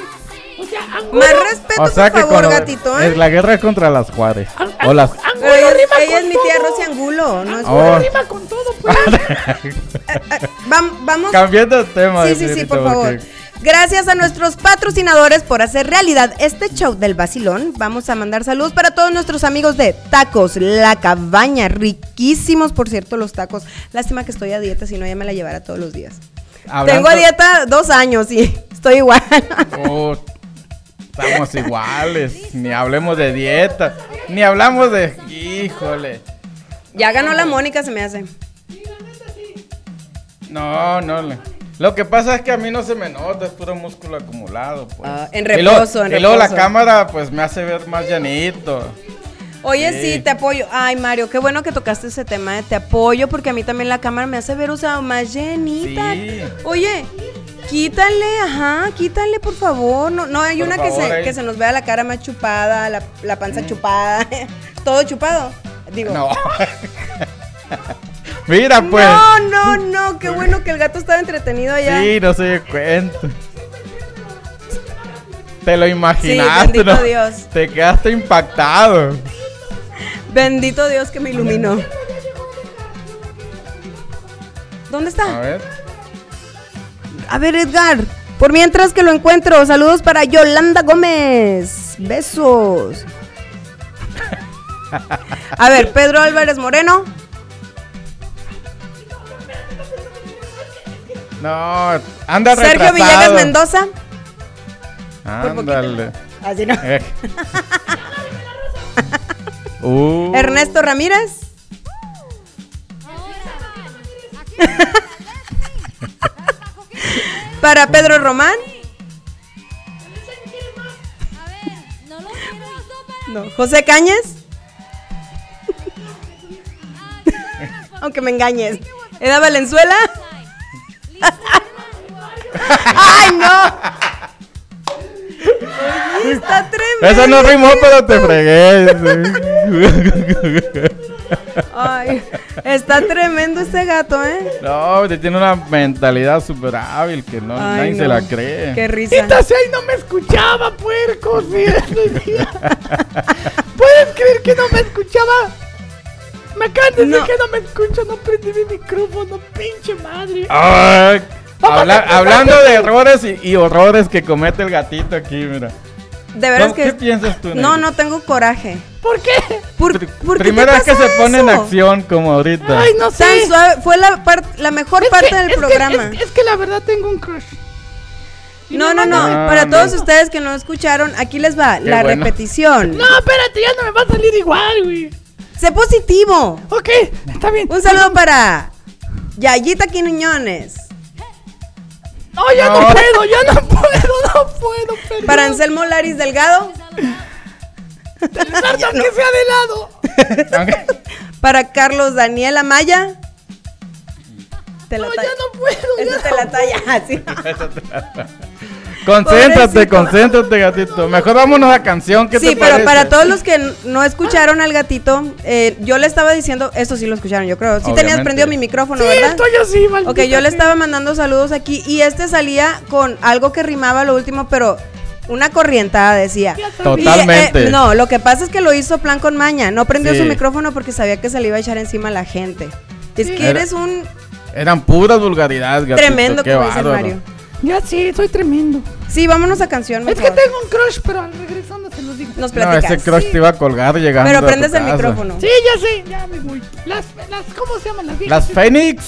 O sea, Angulo... Más respeto, O sea por que favor, con gatito. ¿eh? es la guerra contra las Juárez. An- O las Angulo ella, rima ella con es mi tía. Rosy Angulo. No es Angulo Oh. rima con todo, pues. Vam- vamos. Cambiando de tema. Sí, sí, sí, por favor. Gracias a nuestros patrocinadores por hacer realidad este show del vacilón. Vamos a mandar saludos para todos nuestros amigos de Tacos La Cabaña. Riquísimos, por cierto, los tacos. Lástima que estoy a dieta, si no ya me la llevara todos los días. Hablando- Tengo a dieta dos años y estoy igual. Oh, estamos iguales. Ni hablemos de dieta. Ni hablamos de. Híjole. ya ganó la Mónica, se me hace. No, no. Lo que pasa es que a mí no se me nota, es puro músculo acumulado. Pues. Ah, en reposo, en Y luego la reposo. cámara, pues me hace ver más llanito. Oye, sí. Sí. te apoyo. Ay, Mario, qué bueno que tocaste ese tema. de Te apoyo porque a mí también la cámara me hace ver, o sea, más llenita. Sí. Oye, quítale, ajá, quítale, por favor. No, no hay Por una que, se, que se nos vea la cara más chupada, la, la panza chupada, todo chupado. Digo. No. Mira, pues. no, no, no, qué bueno que el gato estaba entretenido allá. Sí, no se dio cuenta. Te lo imaginaste, bendito ¿no? Dios. Te quedaste impactado. Bendito Dios que me iluminó. ¿Dónde A está? ver. A ver, Edgar. Por mientras que lo encuentro, saludos para Yolanda Gómez. Besos. A ver, Pedro Álvarez Moreno. No, anda Sergio retrasado. Villegas Mendoza. Ándale. Así no. Eh. Uh. Ernesto Ramírez. Para Pedro Román. No. José Cañes. Aunque me engañes. Eda Valenzuela. ¡Ay, no! Oye, está tremendo. Eso no rimó, pero te fregué. Ay, está tremendo este gato, ¿eh? No, tiene una mentalidad súper hábil que no, Ay, nadie se la cree. Qué risa. Ahí no me escuchaba, puerco. sí. ¿Puedes creer que no me escuchaba? Me acaban de decir No. que no me escucho, no prendí mi micrófono, pinche madre. Ay, habla- hablando de errores y, y horrores que comete el gatito aquí, mira. De veras ¿Cómo- que. ¿Qué piensas tú, No, no tengo coraje. ¿Por qué? ¿Por, por qué Primera vez que se pone en acción como ahorita. Ay, no sé. Tan suave, fue la, par- la mejor Es parte que- del es que- programa. es, es que la verdad tengo un crush. No, no, no. Ah, Para no. todos ustedes que no escucharon, aquí les va la bueno. repetición. No, espérate, ya no me va a salir igual, güey. Sé positivo. Ok, está bien. Un saludo para Yayita Quiñones. No, ya no, No. puedo, ya no puedo, no puedo, perdón. Para Anselmo Laris Delgado. Perdón que sea de lado. Aunque- Para Carlos Daniel Amaya. Te la No, talla. ya no puedo, Esa ya te no la talla así. concéntrate, Pobrecito. Concéntrate, gatito. Mejor vámonos a canción. ¿qué Sí, te pero parece? para todos los que no escucharon al gatito, eh, yo le estaba diciendo, esto sí lo escucharon, yo creo. Sí tenías Obviamente. prendido mi micrófono, Sí, ¿verdad? estoy así, maldita Ok, yo le estaba mandando saludos aquí y este salía con algo que rimaba lo último, pero una corrientada decía. Totalmente. Y, eh, no, lo que pasa es que lo hizo plan con maña. No prendió Sí. su micrófono porque sabía que se le iba a echar encima a la gente. Es que Era- eres un Eran puras vulgaridades, gatito. tremendo, bárbaro. Mario. Ya sí, soy tremendo. Sí, vámonos a canción, Es que tengo un crush, pero al regresando se los digo. Nos No, platicas. ese crush te iba a colgar llegando Pero a tu prendes el casa. micrófono. Sí, ya sé, ya me voy. Las, las, ¿cómo se llaman las viejas? Las Fénix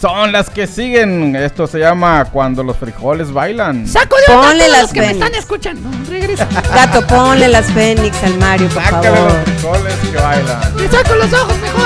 son las que siguen. Esto se llama Cuando los frijoles bailan. Saco de Ponle todos las los que me Fénix. están escuchando. Regresa. Gato, ponle las Fénix al Mario, por Sácale favor. los frijoles que bailan. Me saco los ojos, mejor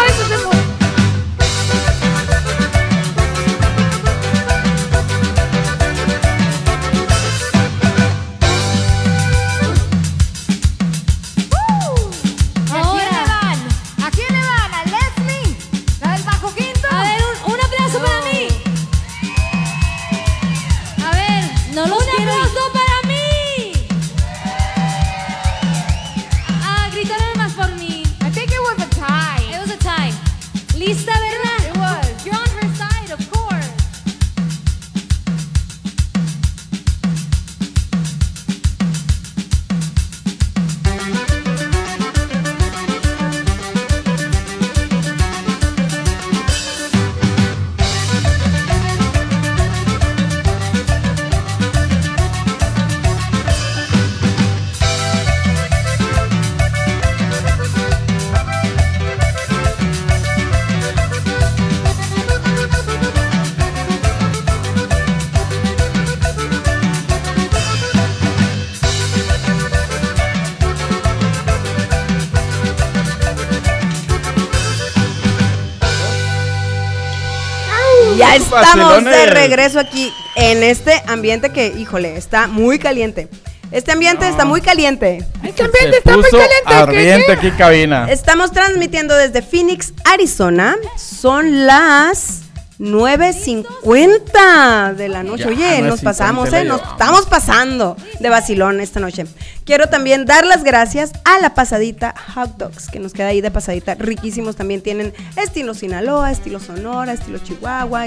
Estamos de regreso aquí en este ambiente que, híjole, está muy caliente. Este ambiente está muy caliente. Este ambiente Se está muy caliente. ¿qué, ardiente aquí cabina. Estamos transmitiendo desde Phoenix, Arizona. Son las 9.50 de la noche. Ya, Oye, nos 9:50 pasamos, ¿eh? Nos estamos pasando de vacilón esta noche. Quiero también dar las gracias a la pasadita Hot Dogs, que nos queda ahí de pasadita. Riquísimos también tienen estilo Sinaloa, estilo Sonora, estilo Chihuahua.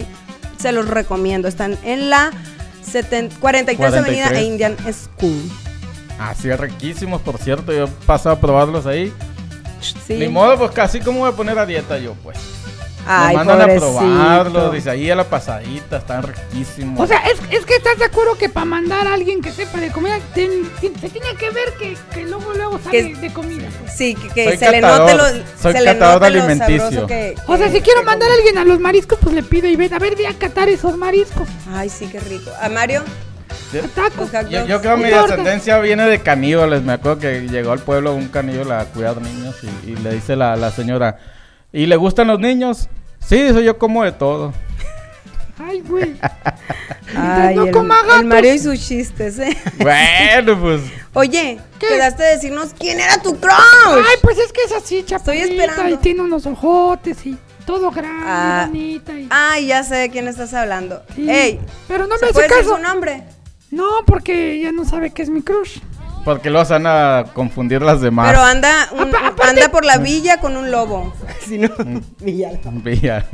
Se los recomiendo. Están en la 70 43 Avenida 43. e Indian School. Así es riquísimos, por cierto. Yo he pasado a probarlos ahí. Sí. Ni modo, pues casi como voy a poner a dieta yo, pues. Ay, Nos mandan a probarlos, dice ahí a la pasadita, están riquísimos. O sea, es, es que estás de acuerdo que para mandar a alguien que sepa de comida, se tiene que ver que, que luego luego sale Que- de comida. Sí, que, que Soy se le catador, note lo, soy se le catador note lo alimenticio. O sea, si quiero mandar a alguien a los mariscos, pues le pido y ven, a ver, ve a catar esos mariscos. Ay, sí, qué rico. ¿A Mario? Yo, Tacos. Yo, creo que mi descendencia viene de caníbales. Me acuerdo que llegó al pueblo un caníbal a cuidar niños y, y le dice la, la señora, ¿y le gustan los niños? Sí, dice yo como de todo. Ay, güey. Ay, no el, coma el. Mario y sus chistes, ¿eh? Bueno, pues Oye, ¿Qué? quedaste de decirnos quién era tu crush. Ay, pues es que es así, chaparrita. esperando. Y tiene unos ojotes y todo grande, Ah. bonita. Y... Ay, ya sé de quién estás hablando. Sí. Ey, Pero no ¿se me hace puede decir caso. su nombre? No, porque ella no sabe que es mi crush. Porque los van a confundir las demás. Pero anda, un- anda por la villa con un lobo. Si no, villa. Villa.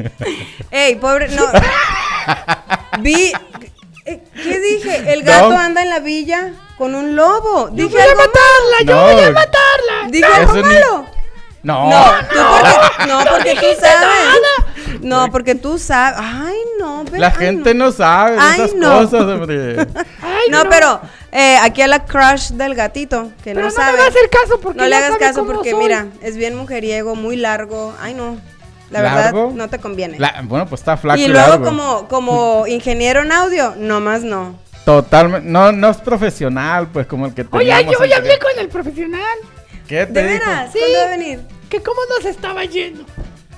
Ey, pobre, no. Vi. eh, ¿Qué dije? El gato No. anda en la villa con un lobo. Yo Dije voy a algo matarla, yo No. voy a matarla. Dije No, algo malo. No. No, tú porque, no, porque tú sabes. No, porque tú sabes. Ay, no, ve- La ay, gente no. no, sabe de Ay, esas no. cosas, hombre. Ay, No, pero eh, aquí a la crush del gatito, que Pero no no, sabe. va a hacer caso porque no le hagas caso porque, soy. mira, es bien mujeriego, muy largo. Ay, no. La ¿Largo? verdad, no te conviene. La- bueno, pues está flaco. y luego, largo. como, como ingeniero en audio, nomás no. Totalmente. No, no es profesional, pues como el que Oye, yo ya hablé con el profesional. ¿Qué te ¿De dijo? veras? Sí. ¿Cuándo va a venir? Que cómo nos estaba yendo.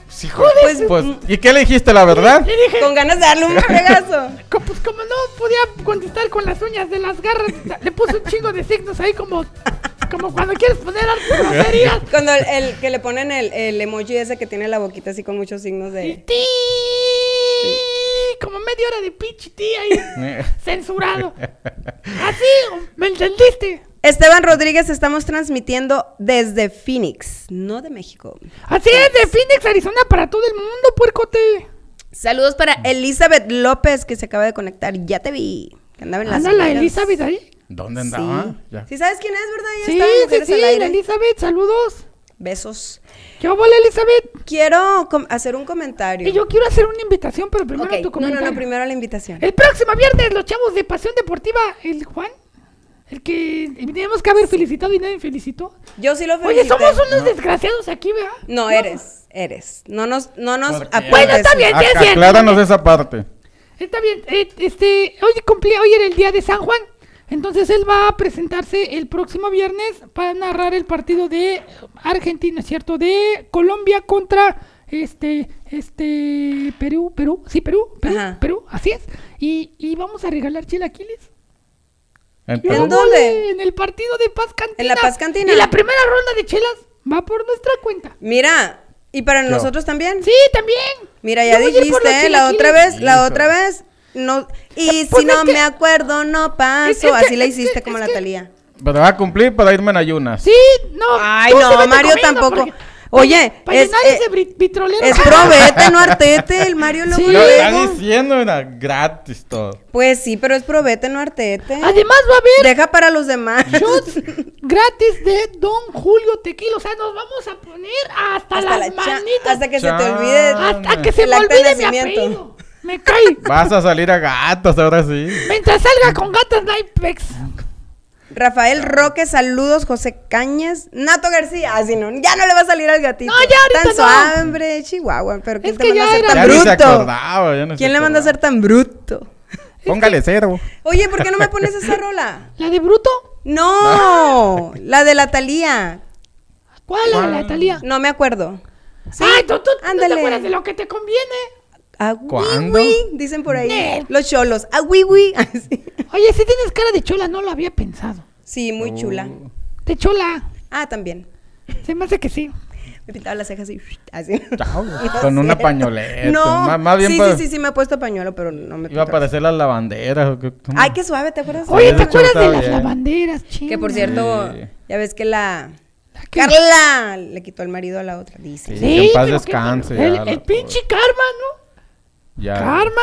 Sí, joder, Pues, pues, mm. ¿Y qué le dijiste, la verdad? Le dije, Con ganas de darle un fregazo. pues como no podía contestar con las uñas de las garras, le puse un chingo de signos ahí como, como cuando quieres poner algo groserías. Cuando el, el que le ponen el, el emoji ese que tiene la boquita así con muchos signos de... ti, como media hora de pinche ti ahí, censurado. Así, ¿me entendiste? Esteban Rodríguez, estamos transmitiendo desde Phoenix, no de México. Así es, de Phoenix, Arizona, para todo el mundo, puercote. Saludos para Elizabeth López, que se acaba de conectar. Ya te vi. Que andaba en las Anda la. Elizabeth ahí. ¿Dónde Sí. andaba? Ya. Sí, sabes quién es, ¿verdad? Ya Sí, está sí, sí, la Elizabeth, saludos. Besos. ¿Qué hola, Elizabeth? Quiero hacer un comentario. Y yo quiero hacer una invitación, pero primero Ok, tu no, comentario. no, no, primero la invitación. El próximo viernes, los chavos de Pasión Deportiva, el Juan, el que teníamos que haber felicitado y nadie felicitó. Yo sí lo Oye, felicité. somos unos desgraciados aquí, ¿verdad? No, eres, eres. No nos, no nos. Bueno, está bien, sí, es. Acláranos esa parte. Está bien, eh, este, hoy cumplí, hoy era el día de San Juan. Entonces él va a presentarse el próximo viernes para narrar el partido de Argentina, ¿cierto? De Colombia contra este, este, Perú, Perú, sí, Perú, Perú. Perú, así es. Y, y vamos a regalar chilaquiles. ¿En ¿En dónde? En el partido de Paz Cantina. ¿En la Paz Cantina? Y la primera ronda de chelas va por nuestra cuenta. Mira, ¿y para Yo. nosotros también? Sí, también. Mira, ya Yo dijiste, la otra chilaquiles. vez, la otra vez, no, y Pues si no que- me acuerdo, no paso, Es- es que- así la es que- hiciste como es la que- Talía. Pero va a cumplir para irme en ayunas. Sí, no. Ay, no, Mario tampoco. porque- Oye, Para es, llenar eh, vitrolero. es probete, no artete, el Mario luego Sí. Lo está diciendo, mira, gratis todo. Pues sí, pero es probete, no artete. Además va a haber Deja para los demás. shots gratis de Don Julio Tequila. O sea, nos vamos a poner hasta, hasta, las la manitas. hasta que se te olvide. hasta que se el me olvide mi apellido. Me cae. Vas a salir a gatos ahora sí. Mientras salga con gatas Nipex. Rafael Roque, saludos, José Cañas, Nato García, así no, ya no le va a salir al gatito. No, ya ahorita Tan no. suave, hombre, Chihuahua, pero ¿quién Es te que manda a ser tan Ya ni se bruto? acordaba. ya no se ¿Quién le manda a ser tan bruto? Póngale cero. Oye, ¿por qué no me pones esa rola? ¿La de Bruto? No, la de la Talía. ¿Cuál? La de la Talía. No me acuerdo. Ay, tú, tú no Ándale. te acuerdas de lo que te conviene. A ¿Cuándo? dicen por ahí. Los cholos. A wiwi. Así. Oye, si tienes cara de chola, no lo había pensado. Sí, muy chula. De chola. Ah, también. Se me hace que sí. Me pintaba las cejas así. así. Con No una pañoleta. No, Más, más bien sí, sí, sí, sí, me he puesto pañuelo, pero no me Iba a aparecer las lavanderas. Ay, qué suave, ¿te acuerdas? Oye, ¿te acuerdas de las bien. lavanderas, chinga? Que por cierto, Sí. ya ves que la ¿Qué? Carla le quitó el marido a la otra, dice. Sí. que en paz descanse El, ya la el pinche karma, ¿no? Ya. Karma.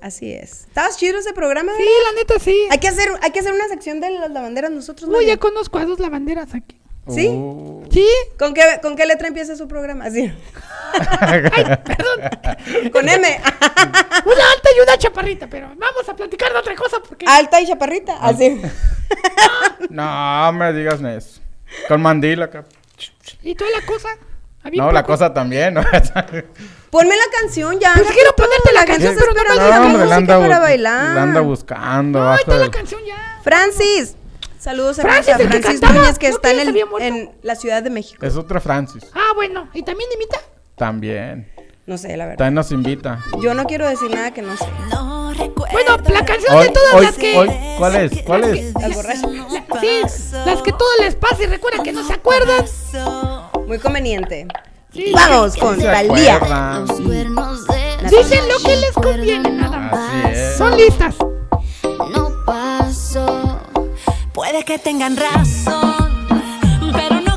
Así es. ¿Estabas chido ese programa? Sí, la neta sí. Hay que hacer, hay que hacer una sección de las lavanderas nosotros. Uy, ya conozco a dos lavanderas aquí. ¿Sí? Uh. ¿Sí? ¿Con qué, ¿Con qué letra empieza su programa? Así. Con M. Una alta y una chaparrita, pero vamos a platicar de otra cosa porque... Alta y chaparrita. Así. No me digas eso. Con mandil acá. ¿Y toda la cosa? Había No, la cosa también. ¿no? Ponme la canción ya. Pues quiero ponerte la canción, pero no la me No, hombre, la música anda, para bu- bailar. la anda buscando. No, está la canción ya. Francis. Saludos a Francis, Francis, Francis. Núñez, que ¿No está que en, en la Ciudad de México. Es otra Francis. Ah, bueno. ¿Y también imita? También. No sé, la verdad. También nos invita. Yo no quiero decir nada que no sé. Bueno, la canción Hoy, de todas hoy, las que... hoy, ¿cuál es? ¿Cuál es? Las borrachas. Sí, las que todo les pasa y recuerdan que no se acuerdan. Muy conveniente. Sí. Vamos con acuerdan. Dicen lo que les conviene nada más. Listas. No paso. Puede que tengan razón, pero no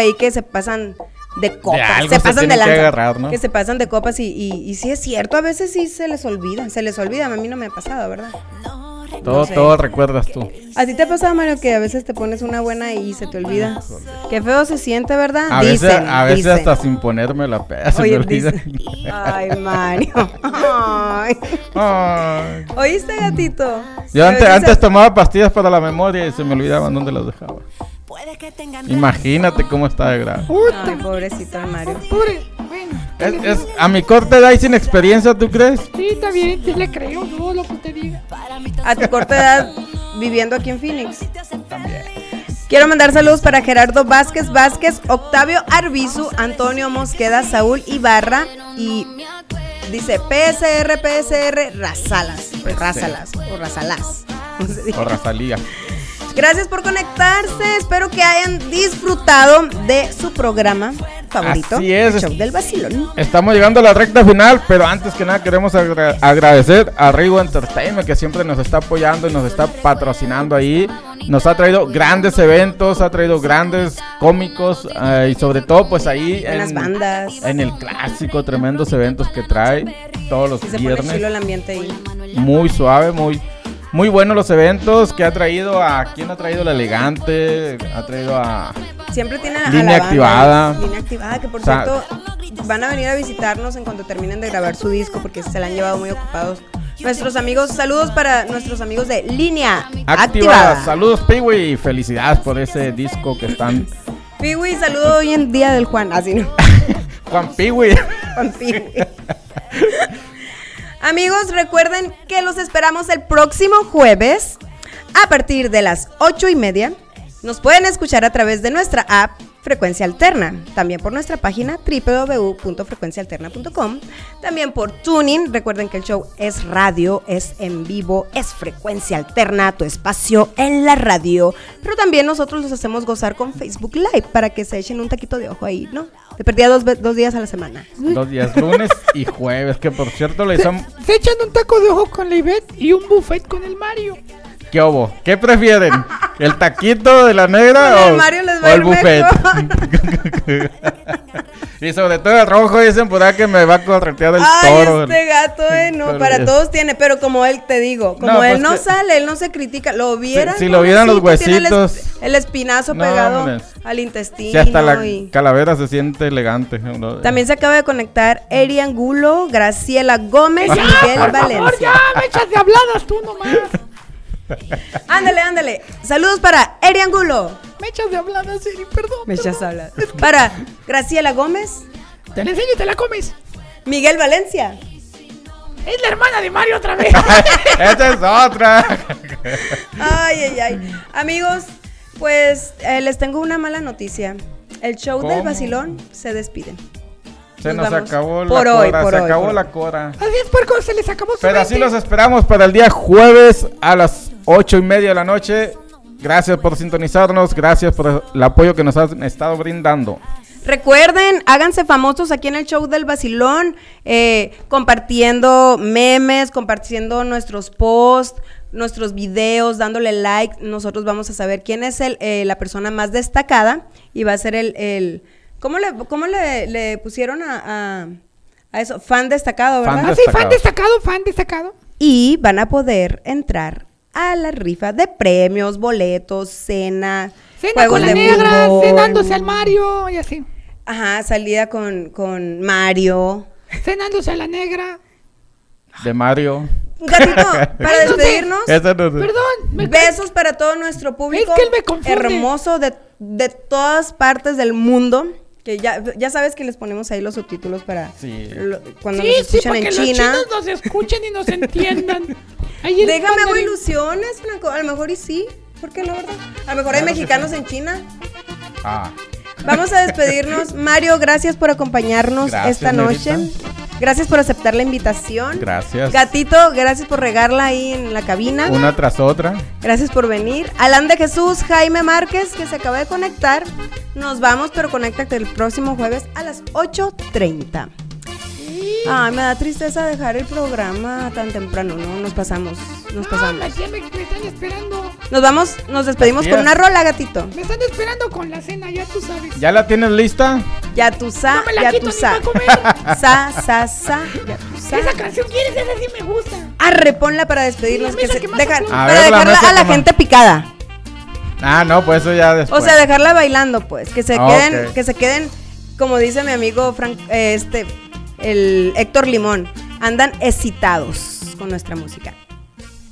ahí que se pasan de copas. algo se se pasan de tiene que lanza. agarrar, ¿no? Que se pasan de copas y, y, y sí es cierto, a veces sí se les olvida. Se les olvida, a mí no me ha pasado, ¿verdad? Todo, sé. todo recuerdas tú. ¿A ti te ha pasado, Mario, que a veces te pones una buena y se te olvida? Qué feo se siente, ¿verdad? A veces, Dicen, a veces dicen. hasta sin ponerme la peda se Oye, me olvida. Ay, Mario. Ay. Ay. ¿Oíste, gatito? Yo antes, antes tomaba pastillas para la memoria y se me olvidaban dónde las dejaba. Imagínate cómo está de grave. Ay, pobrecito el Mario. Pobre, bueno. Es, es- a mi corta edad y sin experiencia, ¿tú crees? Sí, está bien, sí le creo, no lo que usted diga. A tu corta edad viviendo aquí en Phoenix. Quiero mandar saludos para Gerardo Vázquez Vázquez, Octavio Arbizu, Antonio Mosqueda, Saúl Ibarra y dice PSR, PSR, Razalas. Razalas o Razalas. O Razalía. Gracias por conectarse. Espero que hayan disfrutado de su programa. favorito, Así es. el show del vacilón. Estamos llegando a la recta final, pero antes que nada queremos agra- agradecer a Rigo Entertainment que siempre nos está apoyando y nos está patrocinando ahí. Nos ha traído grandes eventos, ha traído grandes cómicos eh, y sobre todo pues ahí en, bandas. en el clásico, tremendos eventos que trae todos los Sí se pone viernes. chilo el ambiente ahí. Muy suave, muy muy buenos los eventos que ha traído a quién ha traído el elegante, ha traído a Siempre tiene a Línea la banda, activada. Línea activada, que por O sea- cierto van a venir a visitarnos en cuanto terminen de grabar su disco porque se la han llevado muy ocupados. Nuestros amigos, saludos para nuestros amigos de Línea activada. Activada. Saludos Piwi felicidades por ese disco que están Piwi, saludo hoy en día del Juan, así no. Juan Piwi. Juan Piwi. Amigos, recuerden que los esperamos el próximo jueves a partir de las ocho y media. Nos pueden escuchar a través de nuestra app Frecuencia Alterna, también por nuestra página www.frecuenciaalterna.com, también por Tuning. Recuerden que el show es radio, es en vivo, es Frecuencia Alterna, tu espacio en la radio. Pero también nosotros los hacemos gozar con Facebook Live para que se echen un taquito de ojo ahí, ¿no? De perdida dos, dos días a la semana. Dos días, lunes y jueves, que por cierto le hicimos... Se echan un taco de ojo con la Ivette y un buffet con el Mario. ¿Qué prefieren? ¿El taquito de la negra el o, Mario les o va a el buffet? y sobre todo el rojo dicen por ahí que me va a corretear el Ay, toro. este gato, eh, no, para es- todos tiene, pero como él te digo, como No, él pues no que- sale, él no se critica, lo vieran. si lo vieran los tiene el huesitos. El, espinazo No, pegado hombre. al intestino. Si hasta la y- calavera se siente elegante. ¿no? También se acaba de conectar Eri Angulo, Graciela Gómez y Miguel por favor, Valencia. ya, me echas de habladas tú nomás. Ándale, ándale. Saludos para Eri Angulo. Me echas de habladas, Eri, perdón. Me echas a hablar. Para Graciela Gómez, Te la enseño y te la comes. Miguel Valencia. Es la hermana de Mario otra vez. Esa es otra. Ay, ay, ay. Amigos, pues eh, les tengo una mala noticia. El show del vacilón se despide. Se Nos nos acabó la Por hoy, cora, por se hoy, acabó por la hoy. cora. Así es, puerco, se les acabó su Pero así 20. los esperamos para el día jueves a las ocho y media de la noche. Gracias por sintonizarnos, gracias por el apoyo que nos han estado brindando. Recuerden, háganse famosos aquí en el show del vacilón, eh, compartiendo memes, compartiendo nuestros posts, nuestros videos, dándole like. Nosotros vamos a saber quién es el, eh, la persona más destacada y va a ser el... el ¿Cómo le, cómo le, le pusieron a, a- a eso? Fan destacado, ¿verdad? Fan Ah, sí, fan destacado, fan destacado. y van a poder entrar a la rifa de premios, boletos, cena, Cena juegos con la de negra, fútbol. cenándose al Mario y así. Ajá, salida con, con Mario. Cenándose a la negra. De Mario. Gatito, para despedirnos. Perdón. me- besos para todo nuestro público Es que él me confunde. hermoso de, de todas partes del mundo. Que ya, ya sabes que les ponemos ahí los subtítulos para Sí. lo- cuando Sí, nos sí, escuchan para en que China. los chinos nos escuchen y nos entiendan. Ahí Déjame hago ilusiones, Franco. A lo mejor y sí. ¿Por qué no, verdad? A lo mejor hay Claro mexicanos en China. Ah, Vamos a despedirnos. Mario, gracias por acompañarnos Gracias, esta noche. Gracias por aceptar la invitación. gracias. Gatito, gracias por regarla ahí en la cabina. Una tras otra. Gracias por venir. Alan de Jesús, Jaime Márquez, que se acaba de conectar. Nos vamos, pero conéctate el próximo jueves a las 8.30. Ay, me da tristeza dejar el programa tan temprano, ¿no? Nos pasamos, nos No, pasamos. me, me, me están esperando. Nos vamos, nos despedimos con una rola, gatito. Me están esperando con la cena, ya tú sabes. ¿Ya la tienes lista? Ya tú sa, No me la ya quito tú ni sa. Sa, sa, sa, ya tú sa. Esa canción quieres, esa sí me gusta. Arre, ponla para despedirnos. Sí, que se- que para ver, la dejarla mesa a la gente picada. Ah, no, pues eso ya después. O sea, dejarla bailando, pues. Que se Ah, queden, que se queden, como dice mi amigo Frank, eh, este, el Héctor Limón, andan excitados con nuestra música.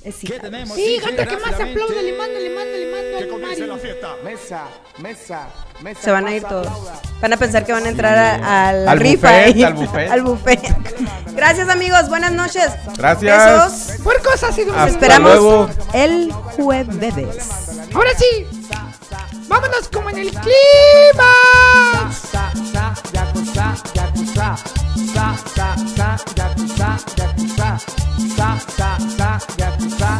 Excitados. Sí, gata, que más aplaude, le mando, le mando, le mando al Mario. Mesa, mesa, mesa. Se van a ir todos. Van a pensar que van a entrar a, a la Al rifa. buffet, ahí. al buffet. Al buffet. Gracias, amigos. Buenas noches. Gracias. Besos. Sido un Hasta Nos esperamos luego. el jueves. Ahora sí. Vámonos como en el clima. sa, sa, sa, sa, yakuza, yakuza, sa, sa, sa, yakuza,